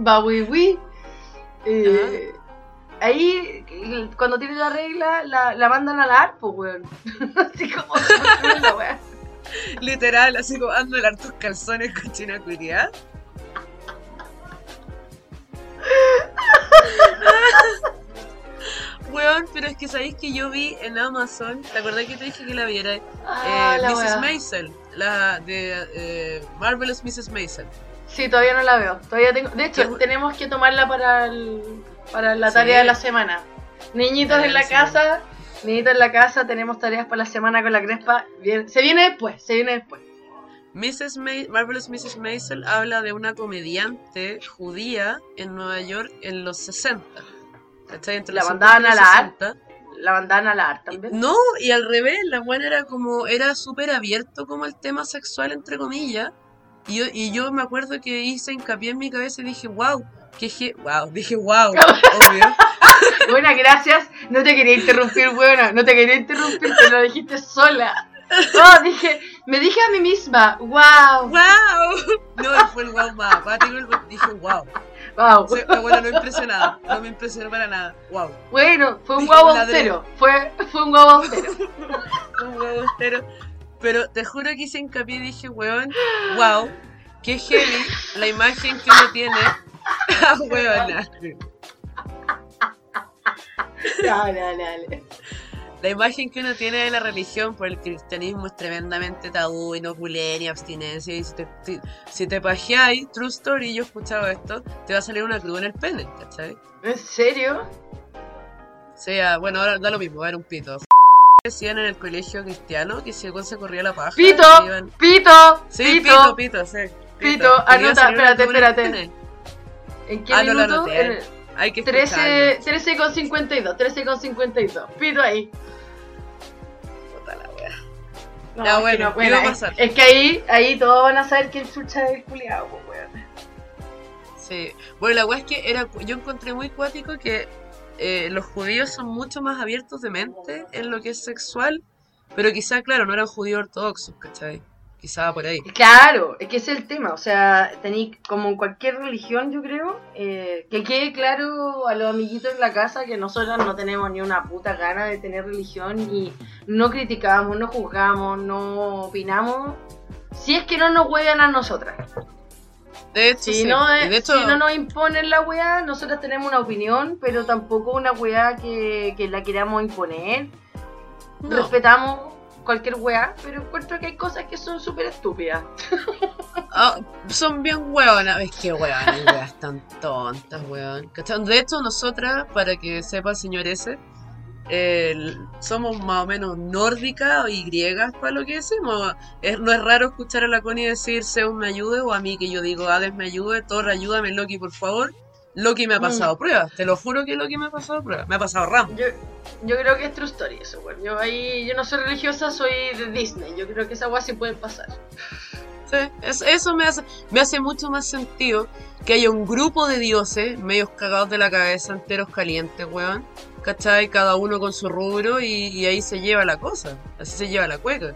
Va, oui, oui. Eh, ahí, cuando tiene la regla, la, la mandan a la arpo, weón. (laughs) Así como. (laughs) (laughs) Literal, así como ando tus calzones cochina culiada. (laughs) Weón, pero es que sabéis que yo vi en Amazon, ¿te acordás que te dije que la viera? Ah, Eh, la Mrs. Maisel, la de eh, Marvelous Mrs. Maisel. Sí, todavía no la veo. Todavía tengo... De hecho, tenemos que tomarla para, el- para la Sí. tarea de la semana. Niñitos en la semana. Casa, niñitos en la casa, tenemos tareas para la semana con la crespa. Bien. Se viene después, se viene después. Mrs. Ma- Marvelous Mrs. Maisel habla de una comediante judía en Nueva York en los 60. ¿Cachai? Entre La mandaban 50 y a la art. 60. La a la también. No, y al revés, la buena era como, era súper abierto como el tema sexual, entre comillas. Y yo, y yo me acuerdo que hice hincapié en mi cabeza y dije, wow, que je- wow, dije, wow, (laughs) obvio. (laughs) Buena, gracias. No te quería interrumpir, buena. No te quería interrumpir, te lo dijiste sola. No, dije, me dije a mí misma, wow, wow. No, fue el wow más dije, wow. wow. Sí, no no me impresionó para nada, wow. Bueno, fue un Dije, guau austero. Fue, fue un guau austero. (laughs) un huevo entero. Pero te juro que hice hincapié y dije, weón, wow, qué heavy la imagen que uno tiene. (laughs) Ah, weona. (laughs) Dale, dale, dale. La imagen que uno tiene de la religión por el cristianismo es tremendamente tabú y no culé ni abstinencia. Y si te, te- si te pajeáis, true story, yo he escuchado esto, te va a salir una cruz en el pene, ¿cachai? ¿En serio? O sea, bueno, ahora da lo mismo, va a haber un pito. Decían en el colegio cristiano que si se corría la paja. ¡Pito! iban- ¡Pito! Sí, ¡Pito! pito, pito, sí. Pito, a anota, espérate, espérate. ¿En qué Ah, no lo minuto? anoté. En el Hay que 13, escucharlo. 13 con 52, 13 con 52. Pito ahí. Puta la wea. No, Ya, es que bueno, no, ¿qué bueno, iba a es, pasar? es que ahí, ahí todos van a saber que el chucha es el culiado, pues, weón. Sí. Bueno, la weá es que era, yo encontré muy cuático que eh, los judíos son mucho más abiertos de mente en lo que es sexual, pero quizá, claro, no eran judíos ortodoxos, ¿cachai? Quizá por ahí. Claro, es que ese es el tema. O sea, tenéis como en cualquier religión, yo creo, eh, que quede claro a los amiguitos en la casa que nosotros no tenemos ni una puta gana de tener religión y no criticamos, no juzgamos, no opinamos. Si es que no nos juegan a nosotras. De hecho, Si, sí. no, Y de hecho, si no nos imponen la weá, nosotros tenemos una opinión, pero tampoco una weá que, que la queramos imponer. no. Respetamos cualquier weá, pero encuentro que hay cosas que son súper estúpidas. Ah, (laughs) son bien hueonas. Es que hueonas, weas tan tontas, weón. De hecho, nosotras, para que sepa el señor ese, somos más o menos nórdicas y griegas para lo que decimos. Es- no es raro escuchar a la Connie decir Zeus me ayude o a mí que yo digo Hades me ayude, Thor ayúdame, Loki por favor. Loki me ha pasado pruebas, te lo juro que Loki me ha pasado pruebas. Me ha pasado Ram. Yo, yo creo que es true story eso, weón. Yo ahí, yo no soy religiosa, soy de Disney. Yo creo que esa weá sí puede pasar. Sí, es- eso me hace, me hace mucho más sentido que haya un grupo de dioses medios cagados de la cabeza, enteros calientes, weón. ¿Cachai? Cada uno con su rubro y, y ahí se lleva la cosa. Así se lleva la cueca.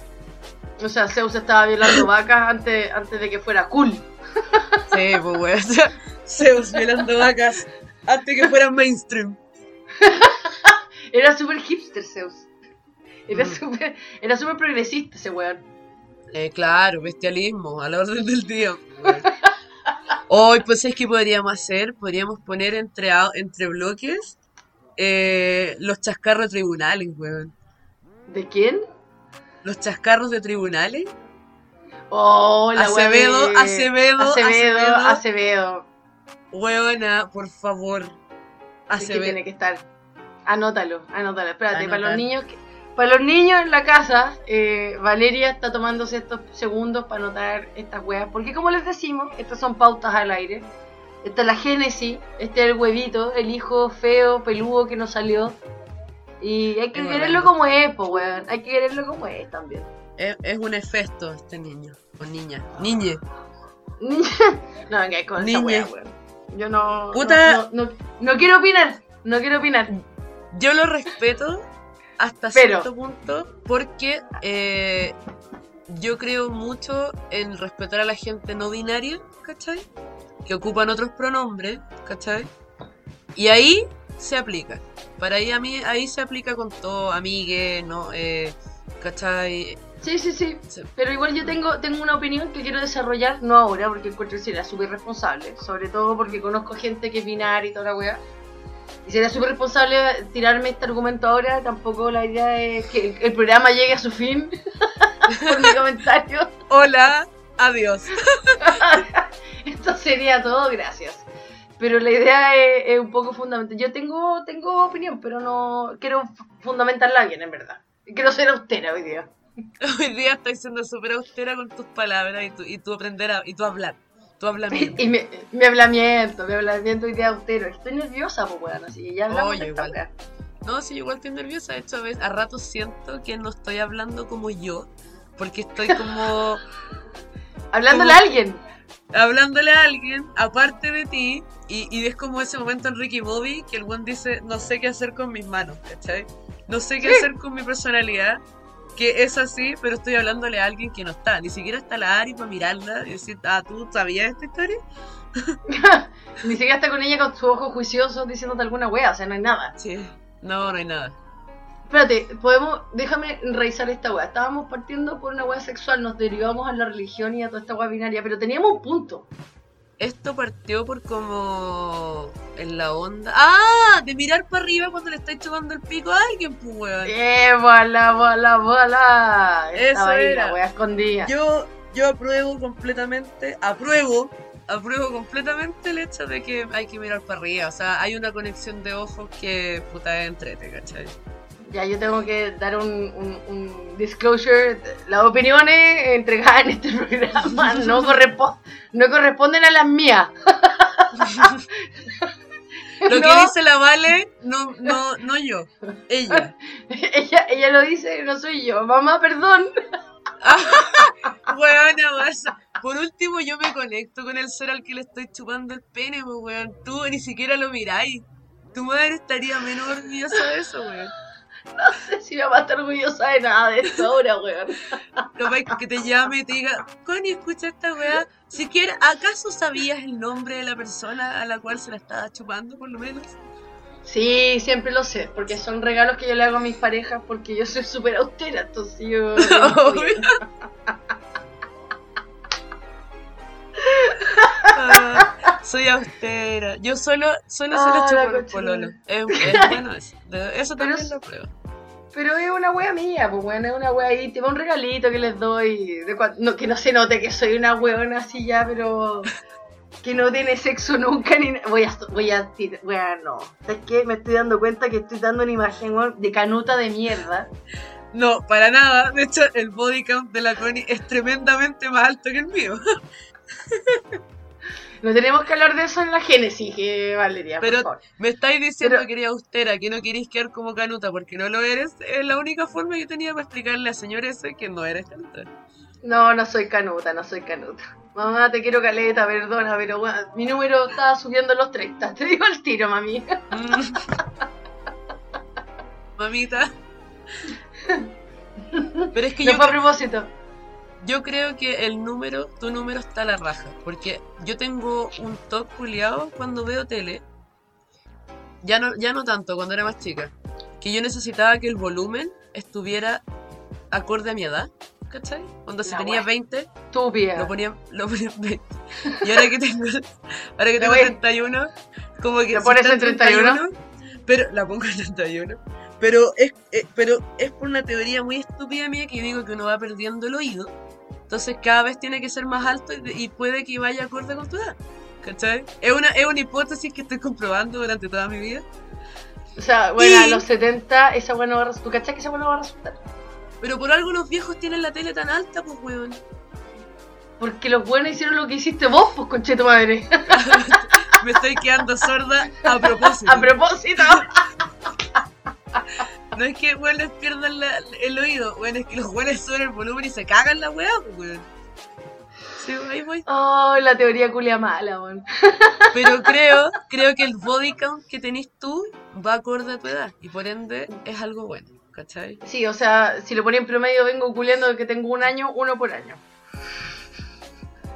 O sea, Zeus estaba violando vacas antes, antes de que fuera cool. (laughs) Sí, pues weón. O sea, Zeus violando vacas antes que fueran mainstream. (laughs) Era súper hipster Zeus. Era Mm. súper era súper progresista ese weón. Eh, claro, bestialismo, a la orden del día. weón. Hoy, pues es que podríamos hacer, podríamos poner entre, entre bloques eh, los chascarros de tribunales, weón. ¿De quién? Los chascarros de tribunales. Oh, la Acevedo, de- Acevedo, Acevedo, Acevedo. Acevedo. Huevona, por favor. Que Acevedo. tiene que estar. Anótalo, anótalo. Espérate, para los niños que- para los niños en la casa, eh, Valeria está tomándose estos segundos para anotar estas weas. Porque como les decimos, estas son pautas al aire. Esta es la génesis, este es el huevito, el hijo feo, peludo que nos salió. Y hay que Es quererlo como es, pues weón. Hay que quererlo como es también. Es, es un efecto este niño. O niña. Niñe. (laughs) no venga con esa wea. Yo no, Puta. no, no, no- no quiero opinar. No quiero opinar. Yo lo respeto hasta Pero- cierto punto porque eh, yo creo mucho en respetar a la gente no binaria, ¿cachai? Que ocupan otros pronombres, ¿cachai? Y ahí se aplica. Para ahí a mí, ahí se aplica con todo, amigue, ¿no? Eh, ¿Cachai? Sí, sí, sí. Sí. Pero igual yo tengo, tengo una opinión que quiero desarrollar, no ahora, porque encuentro que sería súper responsable. Sobre todo porque conozco gente que es binaria y toda la weá. Y sería súper responsable tirarme este argumento ahora. Tampoco la idea es que el, programa llegue a su fin (laughs) por mi comentario. Hola, adiós. (laughs) Esto sería todo, gracias. Pero la idea es, es un poco fundamental. Yo tengo, tengo opinión, pero no quiero fundamentarla bien, en verdad. Quiero ser austera hoy día. (laughs) Hoy día estoy siendo súper austera con tus palabras y tu, y tu aprender a, y tu hablar. Tu hablamiento. (laughs) Y mi, mi hablamiento, mi hablamiento hoy día austero. Estoy nerviosa, pues, weón, así que ya hablamos Oye, de esta igual. weá. No, sí, igual estoy nerviosa. De hecho, a, veces, a ratos siento que no estoy hablando como yo. Porque estoy como (laughs) Hablándole a alguien. hablándole a alguien aparte de ti. Y, y es como ese momento en Ricky Bobby que el one dice: No sé qué hacer con mis manos, ¿cachai? No sé qué Sí. hacer con mi personalidad. Que es así, pero estoy hablándole a alguien que no está. Ni siquiera está la Ari para mirarla y decir: Ah, ¿tú sabías esta historia? (laughs) Ni siquiera está con ella con sus ojos juiciosos diciéndote alguna wea, o sea, no hay nada. Sí. No, no hay nada. Espérate, podemos, déjame revisar esta wea. Estábamos partiendo por una wea sexual, nos derivamos a la religión y a toda esta wea binaria, pero teníamos un punto. Esto partió por como en la onda. ¡Ah! De mirar para arriba cuando le estáis chupando el pico a alguien, pues weón. ¡Eh, bola, bola, bola! Eso ahí era. la escondida. Yo, yo apruebo completamente, apruebo, apruebo completamente el hecho de que hay que mirar para arriba. O sea, hay una conexión de ojos que puta es entrete, ¿cachai? Ya, yo tengo que dar un, un- un disclosure. Las opiniones entregadas en este (laughs) programa no, correspo- no corresponden a las mías. (laughs) Lo que dice la Vale, no, no, no yo, ella. (laughs) ella, ella lo dice, no soy yo. Mamá, perdón. Vas. Por último, yo me conecto con el ser al que le estoy chupando el pene, pues, weón. Tú ni siquiera lo miráis. Tu madre estaría menos orgullosa de eso, weón. (laughs) No sé si mi mamá está orgullosa de nada de esto ahora, weón. Lo vais que te llame y te diga, Connie, escucha esta weá. Siquiera, ¿acaso sabías el nombre de la persona a la cual se la estaba chupando, por lo menos? Sí, siempre lo sé, porque son regalos que yo le hago a mis parejas porque yo soy súper austera, entonces yo... (laughs) (laughs) Ah, soy austera. Yo solo, solo se lo los cochina. pololos. Es, es bueno eso. Eso Pero también es- lo pruebo. Pero es una wea mía, pues bueno, es una wea íntima, un regalito que les doy, de cua- no, que no se note que soy una weona así ya, pero que no tiene sexo nunca ni voy a voy a voy a no. Es que me estoy dando cuenta que estoy dando una imagen de canuta de mierda. No, para nada. De hecho, el body count de la Connie es tremendamente más alto que el mío. (laughs) No tenemos que hablar de eso en la génesis, que Valeria, por Pero favor. me estáis diciendo Pero- que eres austera, que no queréis quedar como canuta porque no lo eres. Es la única forma que tenía para explicarle a señor ese que no eres canuta. No, no soy canuta, no soy canuta. Mamá, te quiero caleta, perdona, pero weón, mi número estaba subiendo los 30. Te digo el tiro, mami. (laughs) Mamita. (laughs) Pero es que No yo, fue a propósito. Yo creo que el número, tu número está a la raja. Porque yo tengo un toque culiado cuando veo tele. Ya no, ya no tanto, cuando era más chica. Que yo necesitaba que el volumen estuviera acorde a mi edad. ¿Cachai? Cuando si tenía wea. 20, Estúpida. lo ponía, lo ponía en 20. Y ahora que tengo, (laughs) ahora que tengo wea. 31, como que. ¿Lo pones en 31? Pero la pongo en 31. Pero es, eh, pero es por una teoría muy estúpida mía que yo digo que uno va perdiendo el oído. Entonces cada vez tiene que ser más alto y, y puede que vaya acorde con tu edad. ¿Cachai? Es una, es una hipótesis que estoy comprobando durante toda mi vida. O sea, bueno, Y- a los 70 esa buena va a resultar. ¿Tú cachai que esa buena va a resultar? Pero por algo los viejos tienen la tele tan alta, pues weón. Porque los buenos hicieron lo que hiciste vos, pues conche tu madre. (laughs) Me estoy quedando sorda a propósito. a propósito. (laughs) No es que weón les pierdan la- el oído, weón, es que los weones suben el volumen y se cagan la weá, pues weón. Sí, ahí voy. Oh, la teoría culia mala, weón. (laughs) Pero creo, creo que el body count que tenés tú va acorde a tu edad y por ende es algo bueno, ¿cachai? Sí, o sea, si lo ponía en promedio, vengo culiando que tengo un año, uno por año.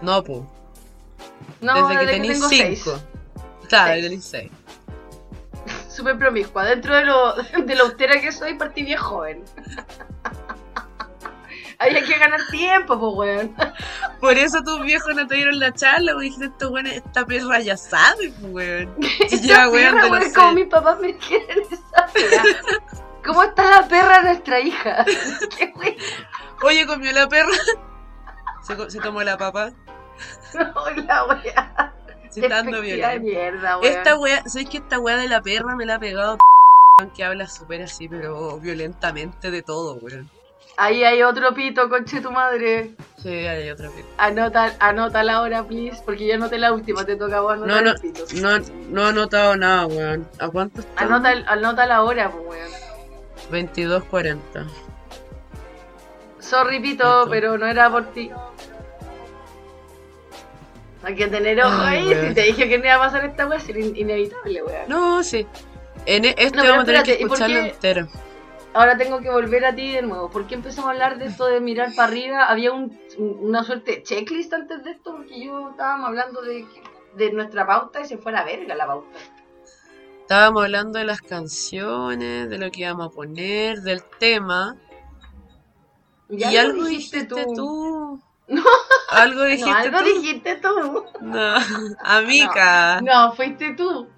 No, pues. No, desde que desde que tenés tengo 5. seis. Claro, desde tenés 6. Súper promiscua. Dentro de lo, (laughs) de la austera que soy, partí bien joven. (laughs) Había que ganar tiempo, pues, weón. (laughs) Por eso tus viejos no te dieron la charla, porque dijiste, esto weón, esta perra ya sabe, pues weón. Si lleva weón perra, weón, como mis papás me quieren esa perra. ¿Cómo está la perra nuestra hija? ¿Qué weón? Oye, comió la perra. Se, se tomó la papa. No, la wea. De violento. mierda, weón. Esta wea, ¿sabes que esta wea de la perra me la ha pegado que habla súper así, pero violentamente de todo, weón? Ahí hay otro pito, conche tu madre. Sí, hay otra vez. Anota, anota la hora, please, porque yo anoté la última, te toca vos No, anotar no, el pito. no, no he anotado nada, weón. ¿A cuánto está? Anota, anota la hora, pues, weón. 22.40. Sorry, pito, Listo. pero no era por ti. Hay que tener ojo ahí. weón. Si te dije que no iba a pasar esta weá, sería in- inevitable, weón. No, sí. En este No, vamos a tener que espérate, ¿y por escucharlo entero. Ahora tengo que volver a ti de nuevo. ¿Por qué empezamos a hablar de esto de mirar para arriba? Había un- un- una suerte de checklist antes de esto, porque yo estábamos hablando de, de nuestra pauta y se fue a la verga la pauta. Estábamos hablando de las canciones, de lo que íbamos a poner, del tema. Ya y algo dijiste, tú. (laughs) Algo dijiste No, algo tú. dijiste tú. No, (laughs) amiga. No, fuiste tú. (laughs)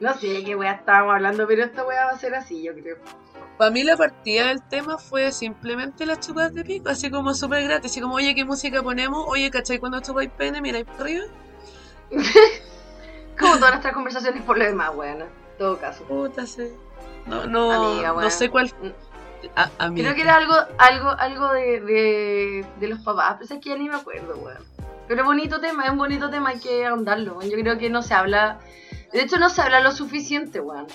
No sé de qué weá estábamos hablando, pero esta weá va a ser así, yo creo. Para mí la partida del tema fue simplemente las chupas de pico, así como súper gratis, así como, oye, ¿qué música ponemos? Oye, ¿cachai? Cuando chupáis pene, miráis para arriba. Como todas nuestras conversaciones por lo demás, weón. En todo caso. Puta, sí. No, no, Amiga, no sé cuál. A. Creo que era algo, algo, algo de, de, de los papás, pero es que ya ni me acuerdo, weón. Pero bonito tema, es un bonito tema, hay que ahondarlo, weón. Yo creo que no se habla, de hecho no se habla lo suficiente, weón.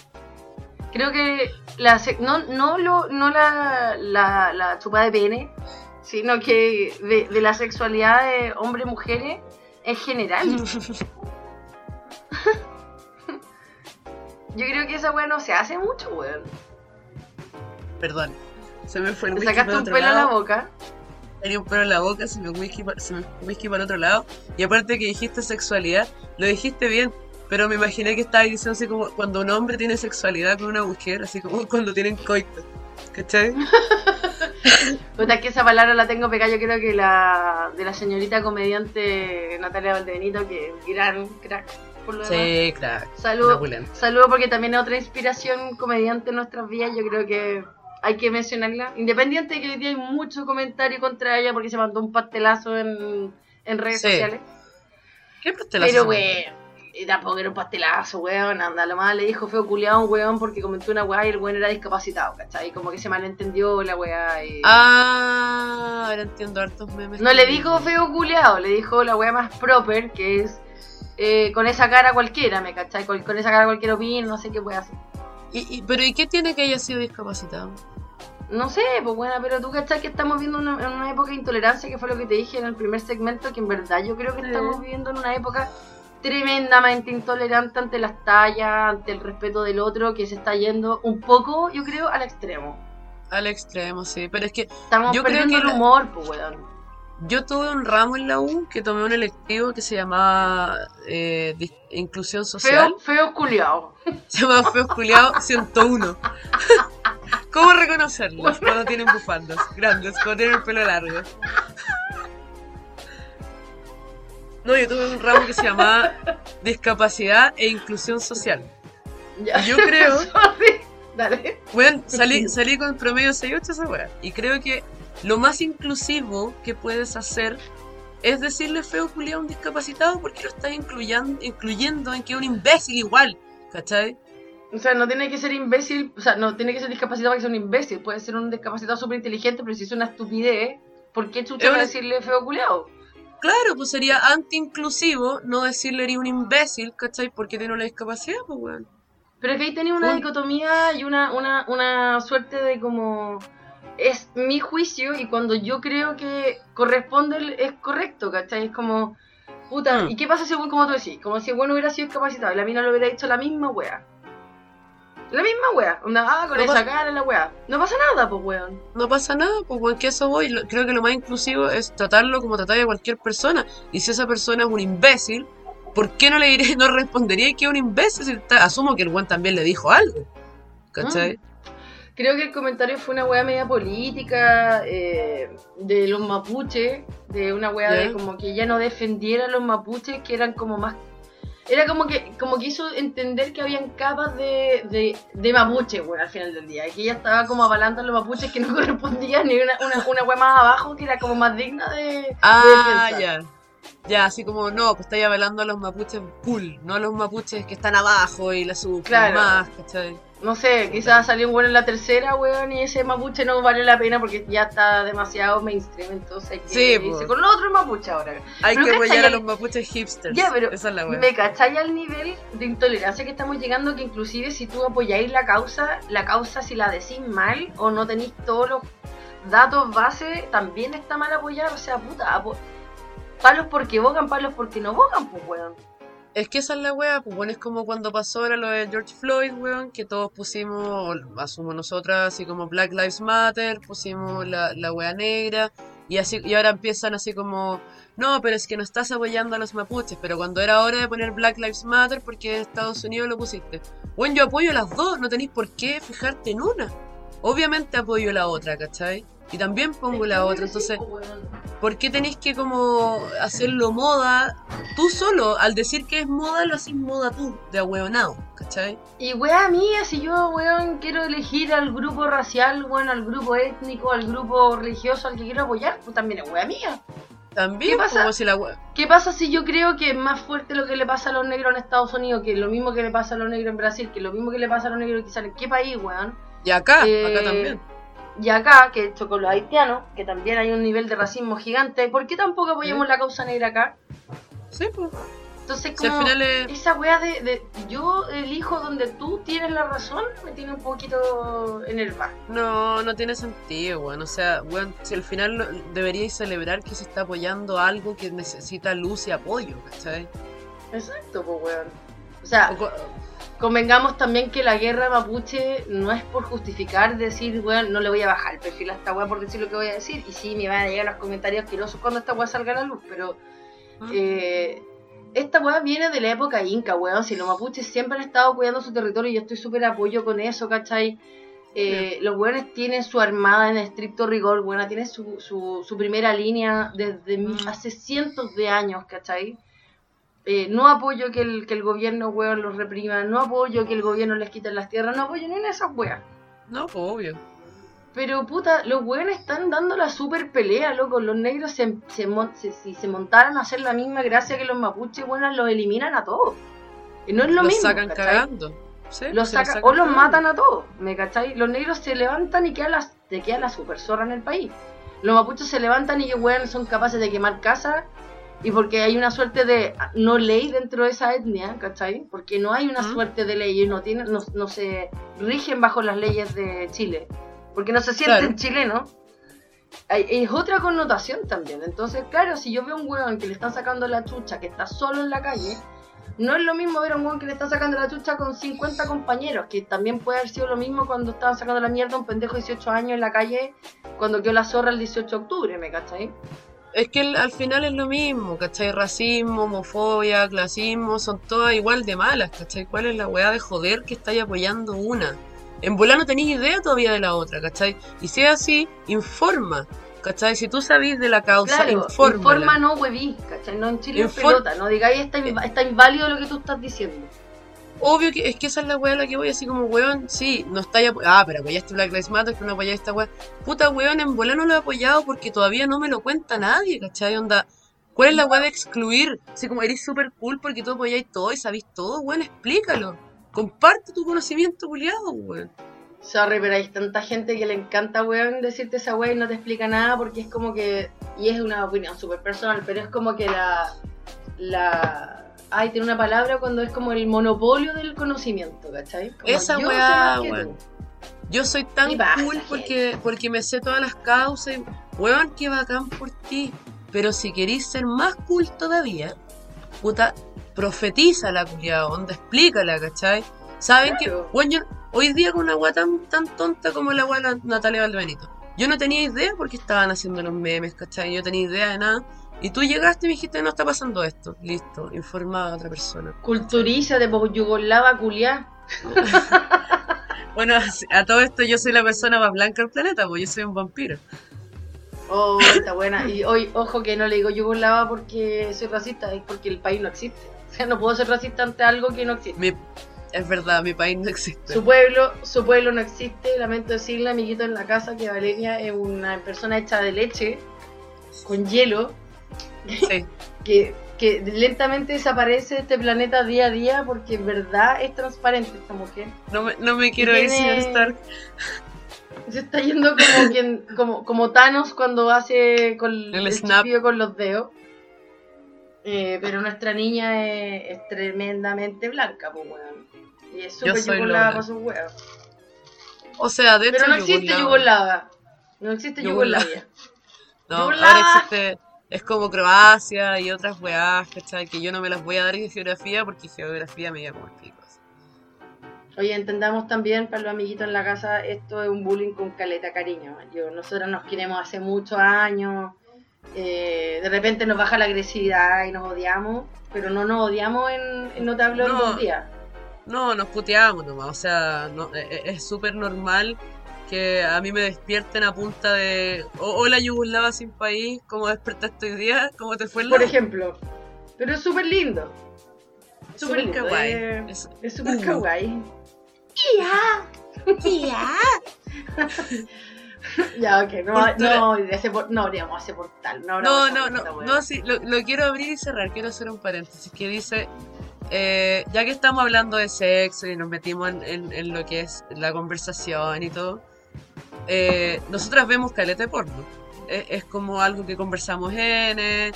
Creo que la no, no, lo, no la, la, la chupa de pene, sino que de, de la sexualidad de hombres-mujeres en general. (laughs) Yo creo que esa weá no se hace mucho, weón. Perdón. Se me fue el whisky sacaste para un otro pelo a la lado. boca. Tenía un pelo en la boca, se me whisky, se me whisky para el otro lado. Y aparte que dijiste sexualidad, lo dijiste bien. Pero me imaginé que estabas diciendo así como cuando un hombre tiene sexualidad con una mujer, así como (laughs) cuando tienen coito. ¿Cachai? (laughs) Puta, es que esa palabra la tengo pegada, yo creo que la de la señorita comediante Natalia Valdebenito, que es gran crack. Por lo demás. Sí, crack. Saludo, saludo porque también es otra inspiración comediante en nuestras vidas, yo creo que hay que mencionarla. Independiente de que hoy día hay mucho comentario contra ella porque se mandó un pastelazo en, en redes Sí. sociales. ¿Qué pastelazo? Pero, weón, tampoco era un pastelazo, weón. Anda, lo más le dijo feo culiado a un weón porque comentó una weá y el weón era discapacitado, ¿cachai? Como que se malentendió la weá y... Ah, ahora entiendo hartos memes. No le dijo feo culiado, le dijo la weá más proper, que es eh, con esa cara cualquiera, ¿me cachai? Con, con esa cara cualquiera opina, no sé qué puede hacer. ¿Y, y- pero ¿y qué tiene que haya sido discapacitado? No sé, pues bueno, pero tú cachai que estamos viviendo una, en una época de intolerancia, que fue lo que te dije en el primer segmento, que en verdad yo creo que estamos viviendo en una época tremendamente intolerante ante las tallas, ante el respeto del otro, que se está yendo un poco, yo creo, al extremo. Al extremo, sí. Pero es que Estamos Yo creo perdiendo que el la- humor, pues weón. Yo tuve un ramo en la U que tomé un electivo que se llamaba eh, Inclusión Social. Feo, (laughs) feo culiao. Se llama Feos Culiados 101. ¿Cómo reconocerlos cuando tienen bufandas grandes, cuando tienen el pelo largo? No, yo tuve un ramo que se llamaba Discapacidad e Inclusión Social. Ya. Yo creo- (laughs) Sorry. Dale. Bueno, salí, salí con promedio 6-8 esa weá. Y creo que lo más inclusivo que puedes hacer es decirle feo culiado a un discapacitado porque lo estás incluyendo, incluyendo en que es un imbécil igual. ¿Cachai? O sea, no tiene que ser imbécil, o sea, no tiene que ser discapacitado para que sea un imbécil. Puede ser un discapacitado súper inteligente, pero si es una estupidez, ¿por qué chucha va a decirle feo culiao? Claro, pues sería anti-inclusivo no decirle eres un imbécil, ¿cachai? Porque tiene una discapacidad, pues weón. Pero es que ahí tenía una Un- dicotomía y una, una, una suerte de como... Es mi juicio y cuando yo creo que corresponde es correcto, ¿cachai? Es como... Puta, Mm. ¿y qué pasa si, como tú decís? Como si el bueno hubiera sido discapacitado y la mina le hubiera dicho la misma wea. La misma wea. Onda, ah, con No esa cara la wea. No pasa nada, pues weón. No pasa nada, pues weón, que eso voy. Lo- Creo que lo más inclusivo es tratarlo como tratar a cualquier persona. Y si esa persona es un imbécil, ¿por qué no le diré, (laughs) no respondería que es un imbécil? Asumo que el weón también le dijo algo. ¿Cachai? Creo que el comentario fue una wea media política eh, de los mapuches, de una wea de como que ella no defendiera a los mapuches que eran como más... Era como que como que hizo entender que habían capas de, de, de mapuche, bueno, al final del día. Y que ella estaba como avalando a los mapuches que no (laughs) correspondían ni una, una, una wea más abajo que era como más digna de, de Ah, defensa. ya. Ya, así como, no, pues estáis hablando a los mapuches cool, no a los mapuches que están abajo y la sufren Claro. más, ¿cachai? No sé, quizás salió un bueno en la tercera, weón, y ese mapuche no vale la pena porque ya está demasiado mainstream, entonces hay que Sí, irse po. con los otros mapuches ahora. Hay Pero que apoyar a los mapuches hipsters. Ya, pero Esa es la. ¿Me cachai al nivel de intolerancia que estamos llegando? Que inclusive si tú apoyáis la causa, la causa si la decís mal o no tenéis todos los datos base, también está mal apoyar. O sea, puta, palos porque bogan, palos porque no bogan, pues weón. Es que esa es la weá, pues bueno, es como cuando pasó ahora lo de George Floyd, weón, que todos pusimos, asumo nosotras, así como Black Lives Matter, pusimos la, la weá negra, y así, y ahora empiezan así como, no, pero es que no estás apoyando a los mapuches, pero cuando era hora de poner Black Lives Matter, porque en Estados Unidos lo pusiste. Bueno, yo apoyo las dos, no tenéis por qué fijarte en una. Obviamente apoyo la otra, ¿cachai? Y también pongo la otra, entonces... ¿Por qué tenéis que como hacerlo moda tú solo? Al decir que es moda, lo haces moda tú, de ahueonado, ¿cachai? Y wea mía, si yo, weón, quiero elegir al grupo racial, weón, al grupo étnico, al grupo religioso al que quiero apoyar, pues también es wea mía. También, ¿Qué pasa? como si la hue- ¿Qué pasa si yo creo que es más fuerte lo que le pasa a los negros en Estados Unidos que lo mismo que le pasa a los negros en Brasil, que lo mismo que le pasa a los negros quizás en qué país, weón? Y acá, Eh, acá también. Y acá, que hecho con los haitianos, que también hay un nivel de racismo gigante, ¿por qué tampoco apoyamos ¿Eh? la causa negra acá? Sí, pues. Entonces, Si al como final es- esa weá de, de yo elijo donde tú tienes la razón, me tiene un poquito enervada. No, no tiene sentido, weón. O sea, weón, si al final deberíais celebrar que se está apoyando algo que necesita luz y apoyo, ¿cachai? Exacto, pues weón. O sea, O convengamos también que la guerra mapuche no es por justificar decir, weón, no le voy a bajar el perfil a esta weá por decir lo que voy a decir. Y sí, me van a llegar los comentarios asquerosos cuando esta weá salga a la luz, pero ¿Ah? eh, esta weá viene de la época inca, weón. Si los mapuches siempre han estado cuidando su territorio y yo estoy súper apoyo con eso, ¿cachai? Eh, Los weones tienen su armada en estricto rigor, weón, tienen su, su, su primera línea desde Mm. hace cientos de años, ¿cachai? Eh, no apoyo que el, que el gobierno, weón, los reprima, no apoyo que el gobierno les quite las tierras, no apoyo ni en esas weas. No, pues, obvio. Pero puta, los weones están dando la super pelea, loco. Los negros se, se, si se montaran a hacer la misma gracia que los mapuches, bueno, los eliminan a todos. Y no es lo los mismo. sacan cagando. Sí, Los sacan- o los cagando. matan a todos, ¿me cachai? Los negros se levantan y queda la, te queda la super zorra en el país. Los mapuches se levantan y que weón son capaces de quemar casas y porque hay una suerte de no ley dentro de esa etnia, ¿cachai? Porque no hay una suerte de leyes, no, tienen, no, no se rigen bajo las leyes de Chile, porque no se sienten Claro. chilenos. Es otra connotación también. Entonces, claro, si yo veo a un weón que le están sacando la chucha, que está solo en la calle, no es lo mismo ver a un weón que le está sacando la chucha con 50 compañeros, que también puede haber sido lo mismo cuando estaban sacando la mierda a un pendejo de 18 años en la calle cuando quedó la zorra el 18 de octubre, ¿me cachai? Es que el- al final es lo mismo, ¿cachai? Racismo, homofobia, clasismo, son todas igual de malas, ¿cachai? ¿Cuál es la weá de joder que estáis apoyando una? En volar no tenéis idea todavía de la otra, ¿cachai? Y si es así, informa, ¿cachai? Si tú sabís de la causa, Claro, infórmala. informa no hueví, ¿cachai? No en Chile es Infor- pelota, no digáis está, inv- está inválido lo que tú estás diciendo. Obvio que es que esa es la weá a la que voy, así como weón, sí, no estáis apo- Ah, pero apoyaste Black Lives Matter, que no apoyáis esta weá. Puta weón, en volar no lo he apoyado porque todavía no me lo cuenta nadie, ¿cachai? Onda, ¿cuál es la weá de excluir? Así como eres súper cool porque tú apoyáis todo y sabéis todo, weón, explícalo. Comparte tu conocimiento, culiado, weón. Sorry, pero hay tanta gente que le encanta, weón, decirte esa weá y no te explica nada porque es como que. Y es una opinión súper personal, pero es como que la. La. Ay, tiene una palabra cuando es como el monopolio del conocimiento, ¿cachai? Como Esa weá, weón. Yo soy tan Y basta, cool porque, porque me sé todas las causas. y- Weón, qué bacán por ti. Pero si queréis ser más cool todavía, puta, profetiza la culiada, onda, explícala, ¿cachai? Saben Claro. que, weón, yo- hoy día con una weá tan, tan tonta como la weá de Natalia Valdebenito, yo no tenía idea porque estaban haciendo los memes, ¿cachai? Yo no tenía idea de nada. Y tú llegaste y me dijiste, no está pasando esto. Listo, informada a otra persona. Culturízate, por yugoslava culiá. (laughs) Bueno, a todo esto yo soy la persona más blanca del planeta, pues yo soy un vampiro. Oh, está buena. Y hoy, ojo que no le digo yugoslava porque soy racista, es porque el país no existe. O sea, no puedo ser racista ante algo que no existe. Mi- es verdad, mi país no existe. Su pueblo, su pueblo no existe. Lamento decirle, amiguito en la casa, que Valeria es una persona hecha de leche, con hielo, Sí. (laughs) que, que lentamente desaparece de este planeta día a día porque en verdad es transparente esta mujer. No me, no me quiero ir, señor Stark. (laughs) Se está yendo como quien, como, como Thanos cuando hace con El el, snap. con los dedos. Eh, pero nuestra niña es, es tremendamente blanca, pues weón. Y es súper Lola. para sus huevos. O sea, de hecho, Pero no existe Yugoslava. No existe. Yugoslavia. No, ahora existe. Es como Croacia y otras weás, ¿cachai? Que yo no me las voy a dar de geografía porque geografía me lleva como pico. Oye, entendamos también para los amiguitos en la casa, esto es un bullying con caleta cariño. Yo, nosotros nos queremos hace muchos años. eh, de repente nos baja la agresividad y nos odiamos, pero no nos odiamos en, en no te hablo en No. dos días. No, nos puteamos nomás. O sea, no, e- e- es súper normal que a mí me despierten a punta de. "Oh, hola, Yugoslava sin país. ¿Cómo despertaste hoy día? ¿Cómo te fue el Por día?" ejemplo. Pero es súper lindo. Súper kawaii. eh, Es- súper uh. kawaii. Tía. (laughs) Ya, ok. No, Cultura- no, ese por- no abríamos ese portal. No, No, no, esa no, wea. no, sí, lo, lo quiero abrir y cerrar, quiero hacer un paréntesis que dice, eh, ya que estamos hablando de sexo y nos metimos en, en- en lo que es la conversación y todo, eh, nosotras vemos caleta de porno. Es, es como algo que conversamos en, eh,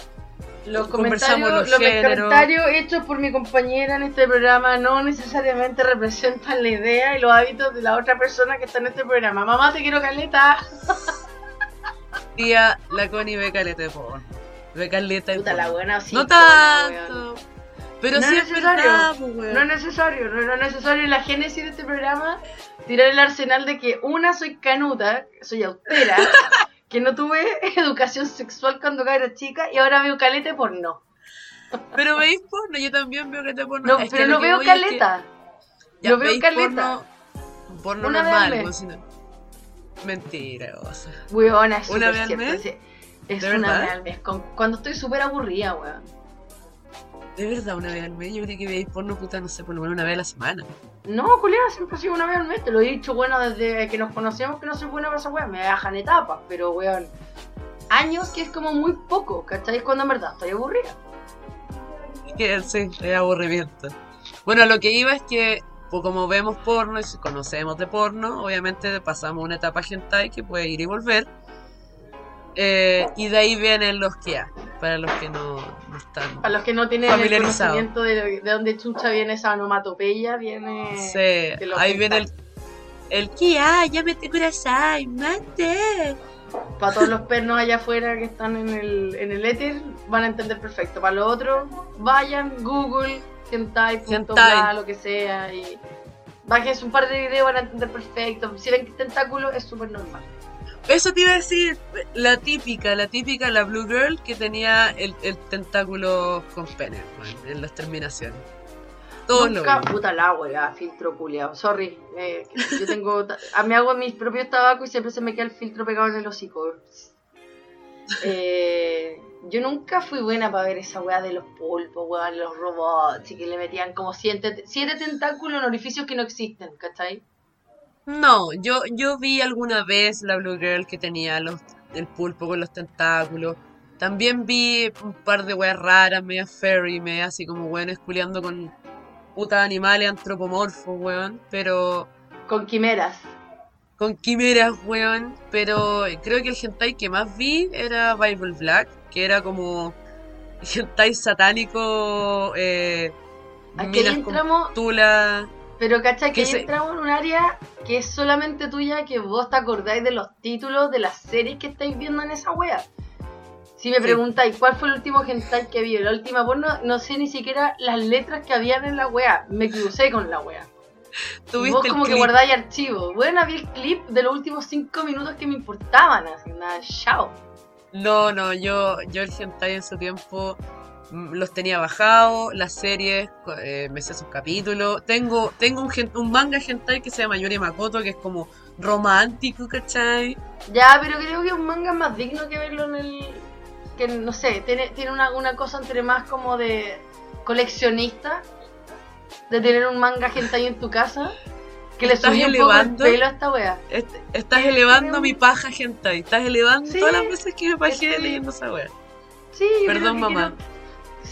Los conversamos comentarios, los los comentarios hechos por mi compañera en este programa no necesariamente representan la idea y los hábitos de la otra persona que está en este programa. Mamá, te quiero caleta. (laughs) Tía, la Connie ve caleta de porno. Ve caleta de Puta la porno. buena, sí. No tanto. Pero No sí es es necesario. verdad, pues. No es necesario, no, es necesario la génesis de este programa tirar el arsenal de que una soy canuta, soy austera, (laughs) que no tuve educación sexual cuando era chica y ahora veo caleta por no. Pero veis porno, yo también veo caleta porno. No, Es pero no veo voy es que- caleta. Yo veo caleta. Porno, porno Una vez al normal, mes. como si no- Mentira, o sea. Weona, es ¿Una vez al mes? Es ¿De una verdad? vez al mes. con- cuando estoy súper aburrida, weón. De verdad, una vez al mes. Yo creo que veis porno, puta, no sé, por lo menos una vez a la semana. No, culiada, siempre ha sido una vez al mes. Te lo he dicho, bueno, desde que nos conocemos que no soy buena para esa weón. Me bajan etapas, pero weón. Años que es como muy poco, ¿cachai? Cuando en verdad estoy aburrida. Que sí, es aburrimiento. Bueno, lo que iba es que, pues como vemos porno y si conocemos de porno, obviamente pasamos una etapa hentai que puede ir y volver. Eh, y de ahí vienen los que hay, para los que no, no están. Para los que no tienen el conocimiento de, de dónde chucha viene esa onomatopeya, viene. Sí, de ahí viene el, el que hay, ya me te curasai, mate. Para todos los pernos allá afuera que están en el, en el éter, van a entender perfecto. Para los otros, vayan, Google, hentai, punto Hentai. lo que sea, y bajen un par de videos, van a entender perfecto. Si ven que tentáculo, es súper normal. Eso te iba a decir, la típica, la típica, la Blue Girl que tenía el, el tentáculo con pene bueno, en las terminaciones. Todos Nunca, puta la wea, filtro culiao. Sorry, eh, yo tengo. (laughs) me hago mis propios tabacos y siempre se me queda el filtro pegado en el hocico. Eh, yo nunca fui buena para ver esa wea de los pulpos, weón, los robots, y que le metían como siete, siete tentáculos en orificios que no existen, ¿cachai? No, yo, yo vi alguna vez la Blue Girl que tenía los, el pulpo con los tentáculos. También vi un par de weas raras, media furry, media así como weones culeando con putas animales antropomorfos, weón. Pero Con quimeras. con quimeras, weón. Pero creo que el hentai que más vi era Bible Black, que era como (laughs) hentai satánico, eh, Aquí con entramos, tula. Pero ¿cachai? Que que se- entramos en un área que es solamente tuya, que vos te acordáis de los títulos de las series que estáis viendo en esa wea. Si me preguntáis cuál fue el último hentai que vi, la última porno, no sé ni siquiera las letras que habían en la wea. Me crucé con la wea. ¿Tuviste Vos el como que clip? guardáis archivos. Bueno, vi el clip de los últimos cinco minutos que me importaban, así nada, chao. No, no, yo, yo el hentai en su tiempo los tenía bajados, las series, eh, me sé sus capítulos. Tengo, tengo un, un manga hentai que se llama Yori Makoto, que es como romántico, ¿cachai? Ya, pero creo que un manga es más digno que verlo en el. que no sé, tiene, tiene una, una cosa entre más como de coleccionista, de tener un manga hentai en tu casa, que le ¿Estás poco el elevando? pelo a esta wea. Est- estás elevando mi paja hentai, estás elevando Sí, todas las veces que me pajé estoy- leyendo esa wea. Sí, Perdón, mamá. quiero-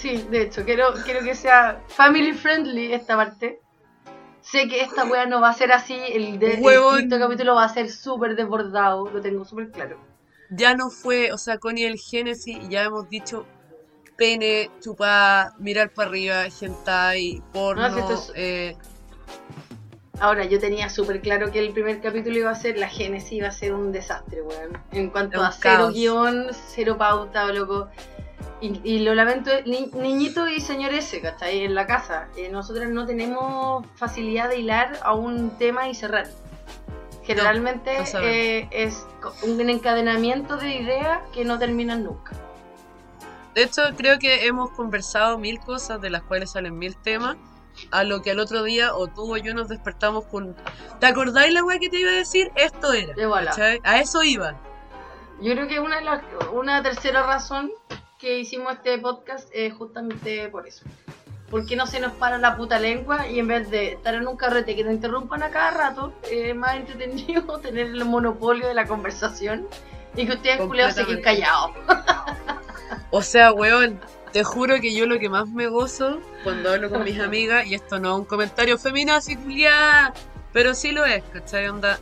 Sí, de hecho, quiero, quiero que sea family friendly esta parte. Sé que esta wea no va a ser así, el, de, el quinto capítulo va a ser súper desbordado, lo tengo súper claro. Ya no fue, o sea, con el Génesis ya hemos dicho pene, chupar, mirar para arriba, hentai, porno, No, es- eh, Ahora, yo tenía súper claro que el primer capítulo iba a ser, la génesis iba a ser un desastre, weón. En cuanto Un a cero caos. guion, cero pauta, loco. Y, y lo lamento, ni- niñito y señor S, ¿cachai? En la casa. Eh, nosotros no tenemos facilidad de hilar a un tema y cerrar. Generalmente no sabemos. eh, es un encadenamiento de ideas que no terminan nunca. De hecho, creo que hemos conversado mil cosas de las cuales salen mil temas. A lo que al otro día, o tú o yo nos despertamos con. ¿Te acordáis la weá que te iba a decir? Esto era. ¿cachai? A eso iba. Yo creo que una, de las- una tercera razón que hicimos este podcast es justamente por eso. Porque no se nos para la puta lengua y en vez de estar en un carrete que te interrumpan a cada rato, es más entretenido (laughs) tener el monopolio de la conversación y que ustedes culeados se queden Completamente. callados. O sea, weón, te juro que yo lo que más me gozo cuando hablo con mis (laughs) amigas, y esto no es un comentario feminazi, culiá, pero sí lo es, ¿cachai? Onda,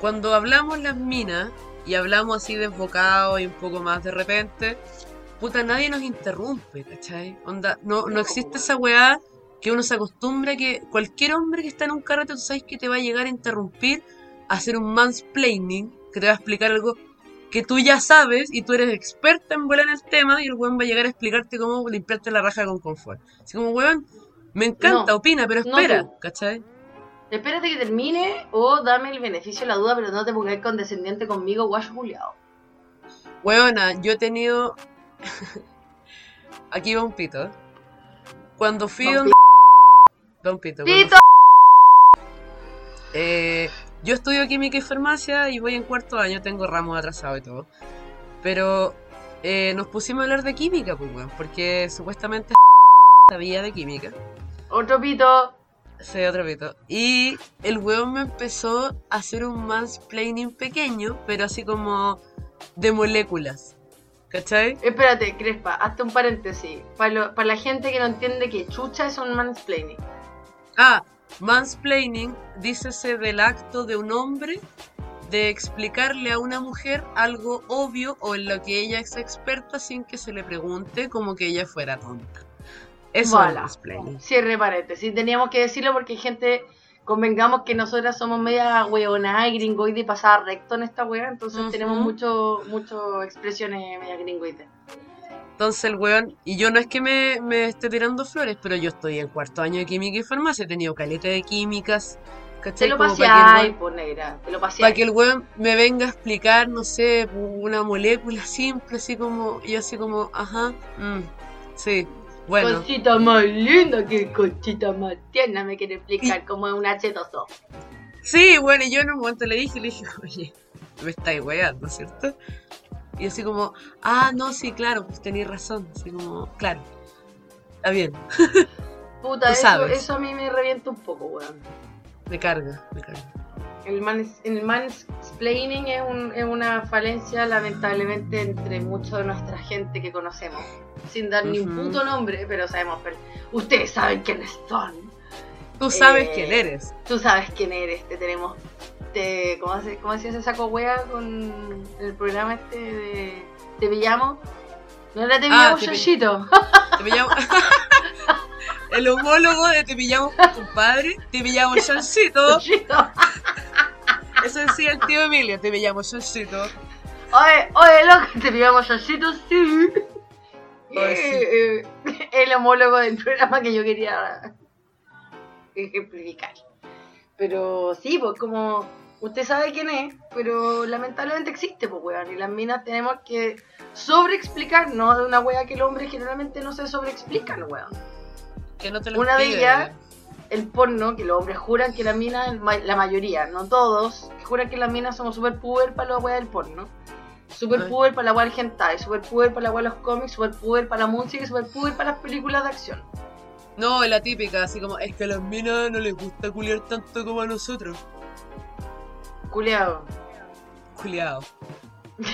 cuando hablamos las minas y hablamos así desbocados y un poco más de repente, puta, nadie nos interrumpe, ¿cachai? Onda, no, no existe esa weá que uno se acostumbra que cualquier hombre que está en un carrete, tú sabes que te va a llegar a interrumpir, a hacer un mansplaining, que te va a explicar algo que tú ya sabes y tú eres experta en volar en el tema y el weón va a llegar a explicarte cómo limpiarte la raja con confort. Así como, weón, me encanta, No, opina, pero no espera, tú. ¿cachai? Espérate que termine o dame el beneficio de la duda, pero no te pongas condescendiente conmigo, guacho culiao. Weona, yo he tenido. (laughs) Aquí va un pito. Cuando fui Don donde. Don Pito. ¡Pito! Eh, yo estudio química y farmacia y voy en cuarto año, tengo ramos atrasados y todo. Pero eh, nos pusimos a hablar de química, pues, weón, porque supuestamente (laughs) sabía de química. Otro pito. Sí, otro pito. Y el weón me empezó a hacer un mansplaining pequeño, pero así como de moléculas. ¿Cachai? Espérate, Crespa, hazte un paréntesis. Para la gente que no entiende que chucha es un mansplaining. Ah, mansplaining, dícese del acto de un hombre de explicarle a una mujer algo obvio o en lo que ella es experta sin que se le pregunte como que ella fuera tonta. Eso es Voilà. mansplaining. Cierre paréntesis. Teníamos que decirlo porque hay gente, convengamos que nosotras somos media hueonadas y gringoide y pasada recto en esta wea, entonces Ujú. tenemos mucho, mucho expresiones media gringoide. Entonces el weón, y yo no es que me, me esté tirando flores, pero yo estoy en cuarto año de química y farmacia, he tenido caleta de químicas, Te ¿cachai? lo para que el paseáis, pues negra, te lo para paseáis. que el weón me venga a explicar, no sé, una molécula simple, así como, y así como, ajá, mm, sí, bueno. Cosita más linda que cosita más tierna me quiere explicar cómo es un H2O. Sí, bueno, y yo en un momento le dije, le dije, (laughs) oye, me estáis weando, ¿cierto? Y así como, ah, no, sí, claro, pues tenéis razón, así como, claro, está bien, Puta, (laughs) eso, sabes. eso a mí me revienta un poco, weón. me carga, me carga. El, mans, el mansplaining es, un- es una falencia lamentablemente entre mucha de nuestra gente que conocemos. Sin dar ni un puto nombre, pero sabemos. Pero ustedes saben quiénes son. Tú sabes Eh, quién eres. Tú sabes quién eres. Te tenemos. Te, ¿cómo, se, ¿Cómo hacía ese saco wea con el programa este de Te pillamos? No era Te Ah, pillamos, Yoshito. Te pillamos. (laughs) El homólogo de Te pillamos con tu padre, Te pillamos Chancito. Eso decía el tío Emilio, Te pillamos Chancito. Oye, oye, loco, te pillamos Yoshito, sí. Oye, sí. Eh, eh, el homólogo del programa que yo quería ejemplificar. Pero sí, pues como usted sabe quién es, pero lamentablemente existe, pues weón. Y las minas tenemos que sobreexplicar, no de una wea que el hombre generalmente no se sobreexplican, weón. Que no te lo Una de ellas, el porno, que los hombres juran que las minas, la mayoría, no todos, que juran que las minas somos super puber para la wea del porno. Super Ay. puber para la wea del hentai, super puber para la wea de los cómics, super puber para la música y super puber para las películas de acción. No, es la típica, así como, es que a las minas no les gusta culiar tanto como a nosotros. Culeado. Culiao. (laughs)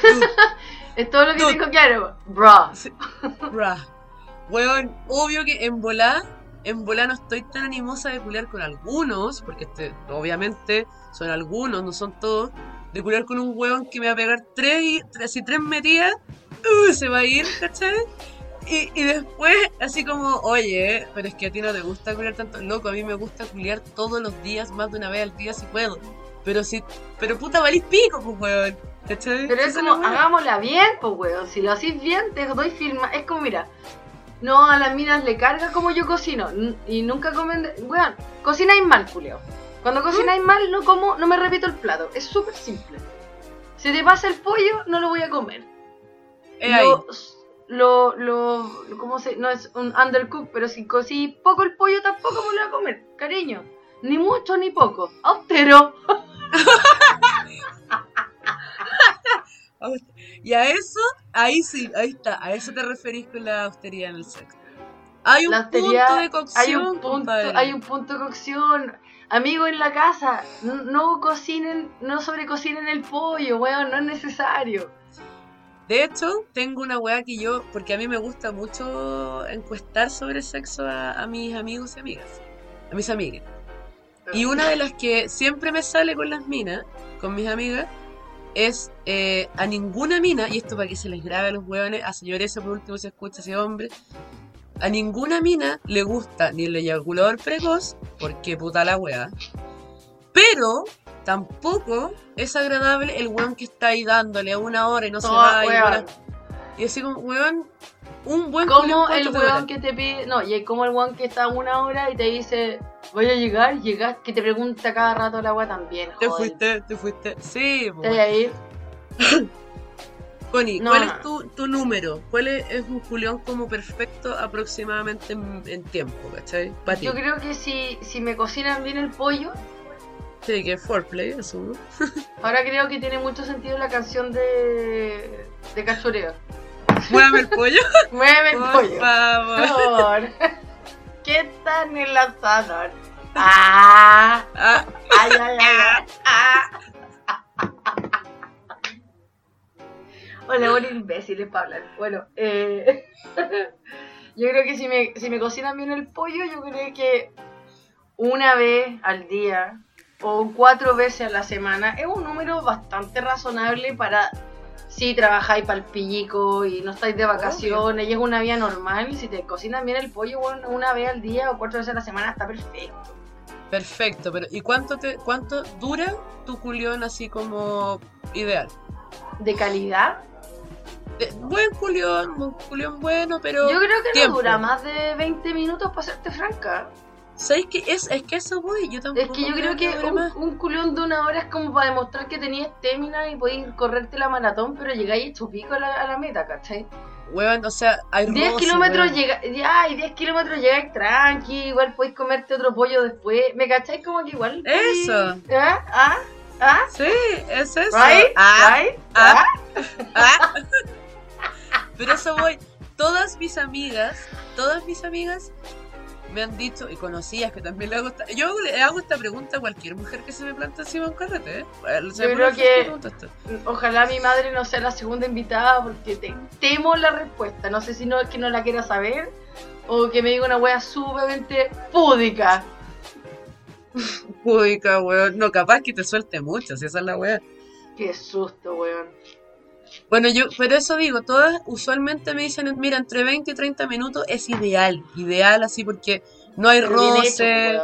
Es todo lo que Dude. tengo claro. Bro. Bruh. Weón, obvio que en volá, en volá no estoy tan animosa de culiar con algunos, porque este, obviamente son algunos, no son todos, de culiar con un weón que me va a pegar tres, y, tres, y tres metidas, uh, se va a ir, ¿cachai? Y, y después, así como, oye, pero es que a ti no te gusta culiar tanto, loco, a mí me gusta culiar todos los días, más de una vez al día si puedo. Pero si, pero puta, valís pico, pues weón, ¿cachai? Pero es como, hagámosla bien, pues weón. Si lo hacís bien, te doy firma. Es como, mira, no a las minas le carga como yo cocino. Y nunca comen. de- Weón, cocináis mal, Julio. Cuando cocináis mal, no como, no me repito el plato. Es súper simple. Si te pasa el pollo, no lo voy a comer. Ahí. Lo, lo, lo, lo- ¿cómo se? No es un undercook, pero si cocí poco el pollo, tampoco me lo voy a comer, cariño. Ni mucho ni poco. Austero. (laughs) Y a eso, ahí sí, ahí está, a eso te referís con la austeridad en el sexo. Hay un punto de cocción, hay un punto, compadre. hay un punto de cocción. Amigos en la casa, n- no cocinen, no sobrecocinen el pollo, weón, no es necesario. De hecho, tengo una weá que yo, porque a mí me gusta mucho encuestar sobre sexo a, a mis amigos y amigas, a mis amigas. Y una de las que siempre me sale con las minas, con mis amigas, es eh, a ninguna mina, y esto para que se les grabe a los hueones, a señores por último se escucha ese hombre, a ninguna mina le gusta ni el eyaculador precoz, porque puta la wea, pero tampoco es agradable el weón que está ahí dándole a una hora y no se No, va y, y así como, weón, un buen Como el weón que te pide, no, y es como el weón que está una hora y te dice, voy a llegar, llegas, que te pregunta cada rato la weá también, Te joder. fuiste, te fuiste. Sí, po. Te voy a ir. (coughs) Connie, No, ¿cuál no. es tu, tu número? ¿Cuál es, es un Julián como perfecto aproximadamente en, en tiempo, ¿cachai? Ti. Yo creo que si, si me cocinan bien el pollo, Sí, que es foreplay, eso, ¿no? (laughs) ahora creo que tiene mucho sentido la canción de, de Cachureo. Muévame el pollo, (laughs) Mueve el por pollo. favor. Por. ¿Qué tal el asador? (laughs) Ah, Ah, ay, ay, ay, ah. Hola, buenos imbéciles para hablar. Bueno, eh, (laughs) yo creo que si me, si me cocinan bien el pollo, yo creo que una vez al día o cuatro veces a la semana es un número bastante razonable para si trabajáis para el pillico y no estáis de vacaciones y es una vida normal. Si te cocinan bien el pollo bueno, una vez al día o cuatro veces a la semana, está perfecto. perfecto, pero ¿y cuánto te cuánto dura tu culión así como ideal? De calidad, De- buen culión, un culión bueno, pero yo creo que tiempo. no dura más de 20 minutos, para serte franca. ¿Sabes qué? Es, es que eso voy, yo tampoco Es que yo creo que un, un culón de una hora es como para demostrar que tenías estamina y podías correrte la maratón, pero llegáis hecho pico a la, a la meta, ¿cachai? Weón, o sea, hay 10 roce, kilómetros llega, ya, y 10 kilómetros llegáis tranqui, igual podéis comerte otro pollo después, ¿me cacháis? Como que igual... podéis- Eso. ¿Ah? ¿Ah? ¿Ah? Sí, es eso. ¿Right? Ah, ¿Right? ah. ¿Ah? ah. (laughs) Pero eso voy. Todas mis amigas, todas mis amigas me han dicho, y conocidas que también le hago esta, yo le hago esta pregunta a cualquier mujer que se me planta encima de un carrete, ¿eh? Yo creo que-. Ojalá mi madre no sea la segunda invitada porque te temo la respuesta. No sé si no es que no la quiera saber o que me diga una wea sumamente púdica. Púdica, weón. No, capaz que te suelte mucho, si esa es la weá. Qué susto, weón. Bueno, yo, pero eso digo, todas usualmente me dicen, mira, entre 20 y 30 minutos es ideal, ideal así porque no hay Pero bien hecho, roce,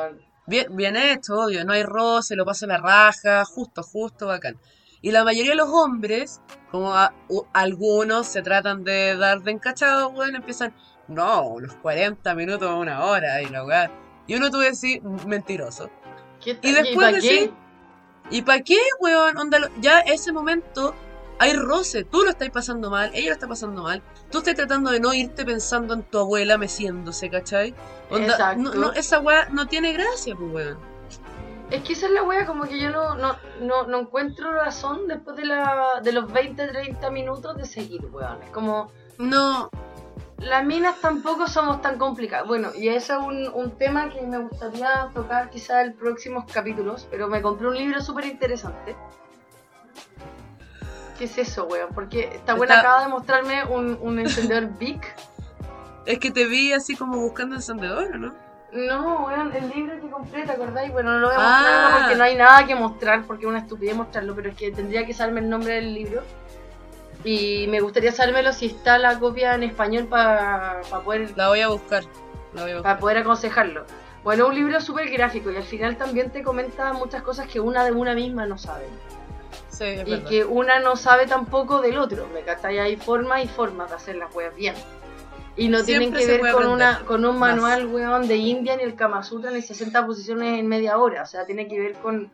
bien, bien hecho, obvio, no hay roce, lo paso la raja, justo, justo, bacán. Y la mayoría de los hombres, como a- u- algunos se tratan de dar de encachado, weón, empiezan, no, los 40 minutos a una hora y la weá. Y uno tuve que decir, mentiroso. ¿Qué Y después pa' decís, ¿y para qué, weón? Onda, ya ese momento hay roce, tú lo estás pasando mal, ella lo está pasando mal, tú estás tratando de no irte pensando en tu abuela meciéndose, ¿cachai? Onda, Exacto. no, no, esa weá no tiene gracia, pues weón. Es que esa es la wea, como que yo no, no, no, no encuentro razón después de, la, de los 20, 30 minutos de seguir, weón. Es como, No, las minas tampoco somos tan complicadas. Bueno, y ese es un, un tema que me gustaría tocar quizá en próximos capítulos, pero me compré un libro súper interesante. ¿Qué es eso, weón? Porque esta buena Está- acaba de mostrarme un, un (laughs) encendedor Bic. es que te vi así como buscando encendedor, ¿o ¿no? No, weón, el libro que compré, ¿te acordáis? Bueno, no lo voy a Ah. mostrar ahora porque no hay nada que mostrar, porque es una estupidez mostrarlo, pero es que tendría que saberme el nombre del libro. Y me gustaría sabérmelo si está la copia en español para poder, La voy a buscar. La voy a buscar. para poder aconsejarlo. Bueno, un libro súper gráfico y al final también te comenta muchas cosas que una de una misma no sabe. Sí, es Y verdad. que una no sabe tampoco del otro, ¿me cachai? Hay formas y formas de hacer las weas bien. Y no tienen Siempre que se ver con, una, con un más. manual, weón, de India, ni el Kama Sutra, ni 60 posiciones en media hora. O sea, tiene que ver con,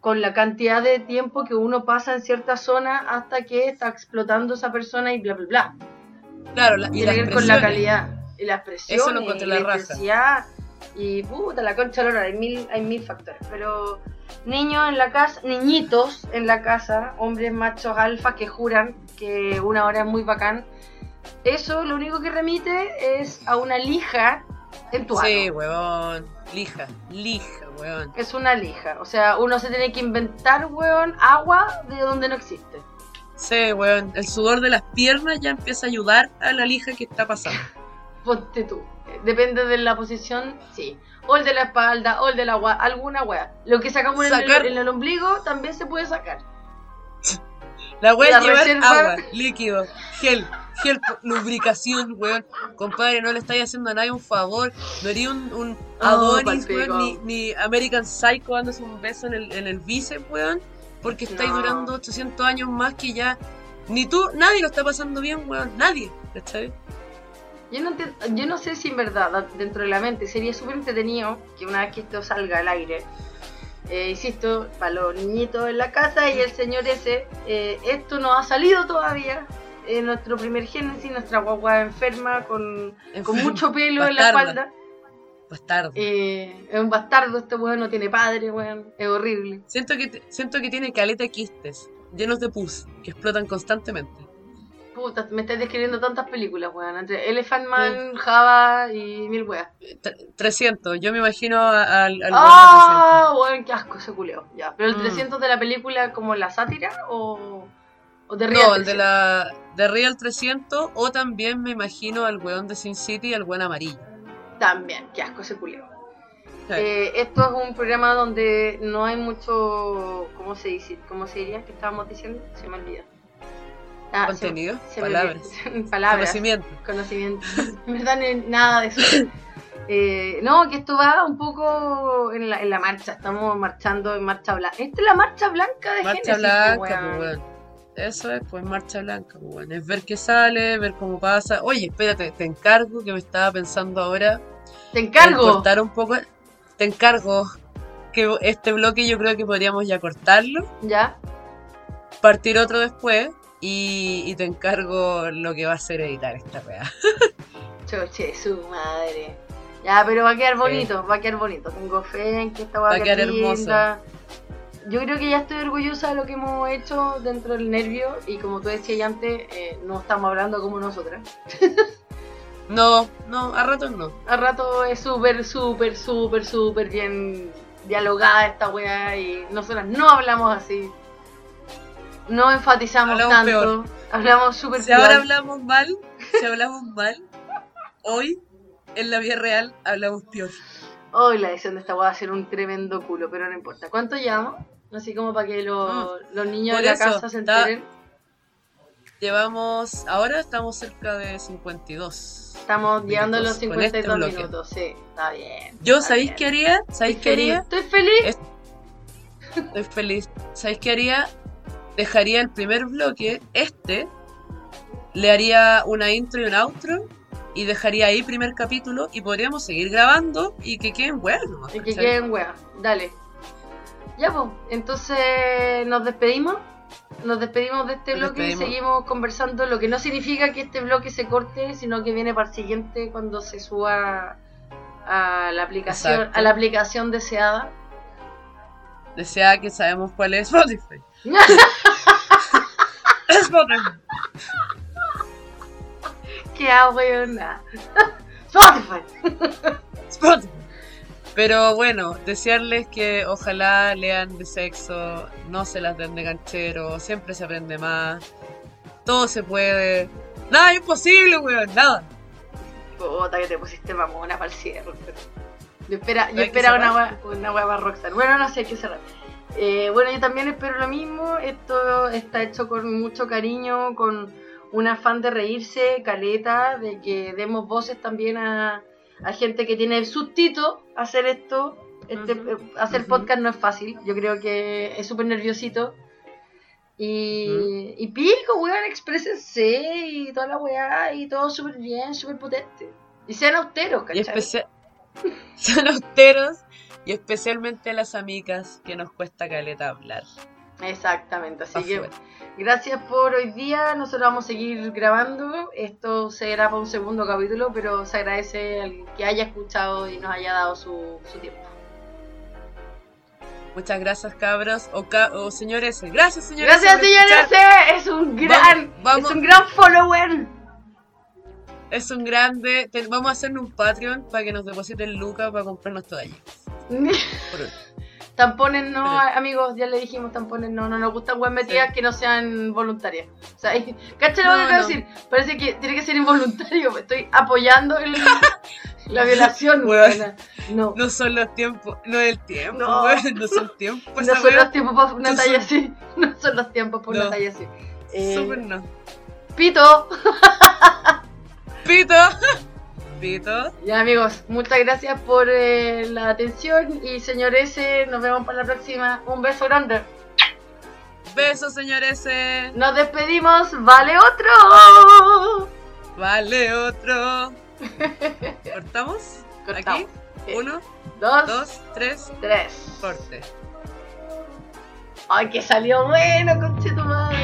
con la cantidad de tiempo que uno pasa en cierta zona hasta que está explotando esa persona y bla, bla, bla. Claro, la, y Tiene las que ver con la calidad y las presiones Eso lo encontré y la intensidad y puta la concha lora, hay mil hay mil factores pero niños en la casa niñitos en la casa hombres machos alfa que juran que una hora es muy bacán eso lo único que remite es a una lija en tu Sí, ano. weón. Lija, lija, weón. es una lija o sea uno se tiene que inventar weón agua de donde no existe Sí, weón. El sudor de las piernas ya empieza a ayudar a la lija que está pasando. (laughs) Ponte tú. Depende de la posición, sí. O el de la espalda, o el de la gua- alguna wea. Lo que sacamos en el, en el ombligo también se puede sacar. La wea es llevar reserva- agua, líquido, gel, gel, lubricación, weón. Compadre, no le estáis haciendo a nadie un favor. No haría un, un Oh, Adonis, weón, ni, ni American Psycho dándose un beso en el, en el bíceps, weón. Porque estáis No. durando 800 años más que ya. Ni tú, nadie lo está pasando bien, weón. Nadie, ¿cachai? Yo no, entiendo- yo no sé si en verdad, da- dentro de la mente, sería súper entretenido que una vez que esto salga al aire, eh, insisto, para los niñitos en la casa y el señor ese, eh, esto no ha salido todavía. eh, nuestro primer génesis, nuestra guagua enferma, con, mucho pelo en la espalda. Bastardo. Eh, es un bastardo, este weón no tiene padre, weón. Es horrible. Siento que, te- siento que tiene caleta quistes, llenos de pus, que explotan constantemente. Puta, me estás describiendo tantas películas, weón. Entre Elephant Man, Java y mil weas. Tre- 300, yo me imagino al, al ¡Ah! weón, qué asco ese culeo. Ya. ¿Pero el Mm. 300 de la película como la sátira o, o de No, Real el de la de Real 300 o también me imagino al weón de Sin City y al weón amarillo. También, qué asco ese culeo. Sí. Eh, esto es un programa donde no hay mucho. ¿Cómo se dice? ¿Cómo se diría? ¿Qué estábamos diciendo? Se me olvidó. Ah, Contenido, se (laughs) palabras, conocimiento. conocimiento. (laughs) En verdad no nada de eso. Eh, no, que esto va un poco en la, en la marcha. Estamos marchando en marcha blanca. Esta es la marcha blanca de Marcha Génesis, blanca, pues, pues weón. weón. Eso es, pues marcha blanca, pues weón. Es ver qué sale, ver cómo pasa. Oye, espérate, te encargo que me estaba pensando ahora. Te en encargo. cortar un poco. Te encargo que este bloque yo creo que podríamos ya cortarlo, Ya. partir otro después. Y, y te encargo lo que va a ser editar esta weá. (laughs) Choche, su madre. Ya, pero va a quedar bonito, va a quedar bonito. Tengo fe en que esta va Va a a quedar linda. Yo creo que ya estoy orgullosa de lo que hemos hecho dentro del nervio y como tú decías antes, eh, no estamos hablando como nosotras. (laughs) No, no, a ratos no. Al rato es súper, súper, súper, súper bien dialogada esta weá y nosotras no hablamos así. No enfatizamos Hablamos tanto. peor. Hablamos súper Si ahora hablamos mal, si hablamos mal, hoy en la vida real hablamos peor. Hoy la edición de esta va a ser un tremendo culo, pero no importa. ¿Cuánto llamo? Así como para que lo- los niños. Por de la eso, casa se enteren. Llevamos, ahora estamos cerca de 52. Estamos llegando a los minutos con este 52 bloque. minutos, sí, está bien. Yo, está ¿sabéis bien. qué haría? ¿Sabéis qué feliz, haría? Estoy feliz. Es- Estoy feliz. ¿Sabéis qué haría? Dejaría el primer bloque, este, le haría una intro y un outro, y dejaría ahí primer capítulo, y podríamos seguir grabando y que queden buenos. Y que queden weas. Dale. Ya, pues. Entonces nos despedimos. Nos despedimos de este Nos bloque y seguimos conversando. Lo que no significa que este bloque se corte, sino que viene para el siguiente cuando se suba a la aplicación, Exacto. a la aplicación deseada. Desea que sabemos cuál es Spotify. Spotify. (laughs) Qué weona. Spotify. Spotify. Pero bueno, desearles que ojalá lean de sexo, no se las den de ganchero, siempre se aprende más, todo se puede. Nada es imposible, weón, nada. Puta que te pusiste mamona para el cierre. Yo, espera, yo esperaba una wea, una wea para Rockstar. Bueno, no sé, hay que cerrar. Eh, bueno, yo también espero lo mismo. Esto está hecho con mucho cariño, con un afán de reírse, caleta, de que demos voces también a, a gente que tiene sustito hacer esto. Este, hacer ujú. podcast no es fácil. Yo creo que es súper nerviosito. Y, y pico, weón, exprésense y toda la weá y todo súper bien, súper potente. Y sean austeros, Y ¿cachai? especial. (laughs) Son austeros y especialmente las amigas que nos cuesta caleta hablar. Exactamente, así que gracias por hoy día. Nosotros vamos a seguir grabando. Esto será para un segundo capítulo, pero se agradece al que haya escuchado y nos haya dado su, su tiempo. Muchas gracias, cabros. O, ca- o señores, gracias, señores. Gracias, por señor escuchar. S. Es un gran, vamos. es un gran follower. Es un grande. Te- vamos a hacer un Patreon para que nos depositen lucas para comprarnos toallas. (laughs) Tampones no, Pero- amigos, ya le dijimos tampones no, no nos gustan web metidas Sí. que no sean voluntarias. O sea, (laughs) ¿cachai lo No, que quiero no. decir? Parece que tiene que ser involuntario, (laughs) estoy apoyando el- la violación. No, No son los tiempos, no es el tiempo, No. weón, no son tiempos. no son los tiempos para una talla son- así. No son los tiempos para una talla así. Eh, Súper no. Pito. Pito. Pito. Ya amigos, muchas gracias por eh, la atención y señor S, nos vemos para la próxima. Un beso grande. Besos, señores. eh. Nos despedimos, vale otro. Vale, otro. (laughs) ¿Cortamos? Cortamos. Aquí. Uno, Dos, dos, tres, tres. corte. Ay, que salió bueno, conche tu madre.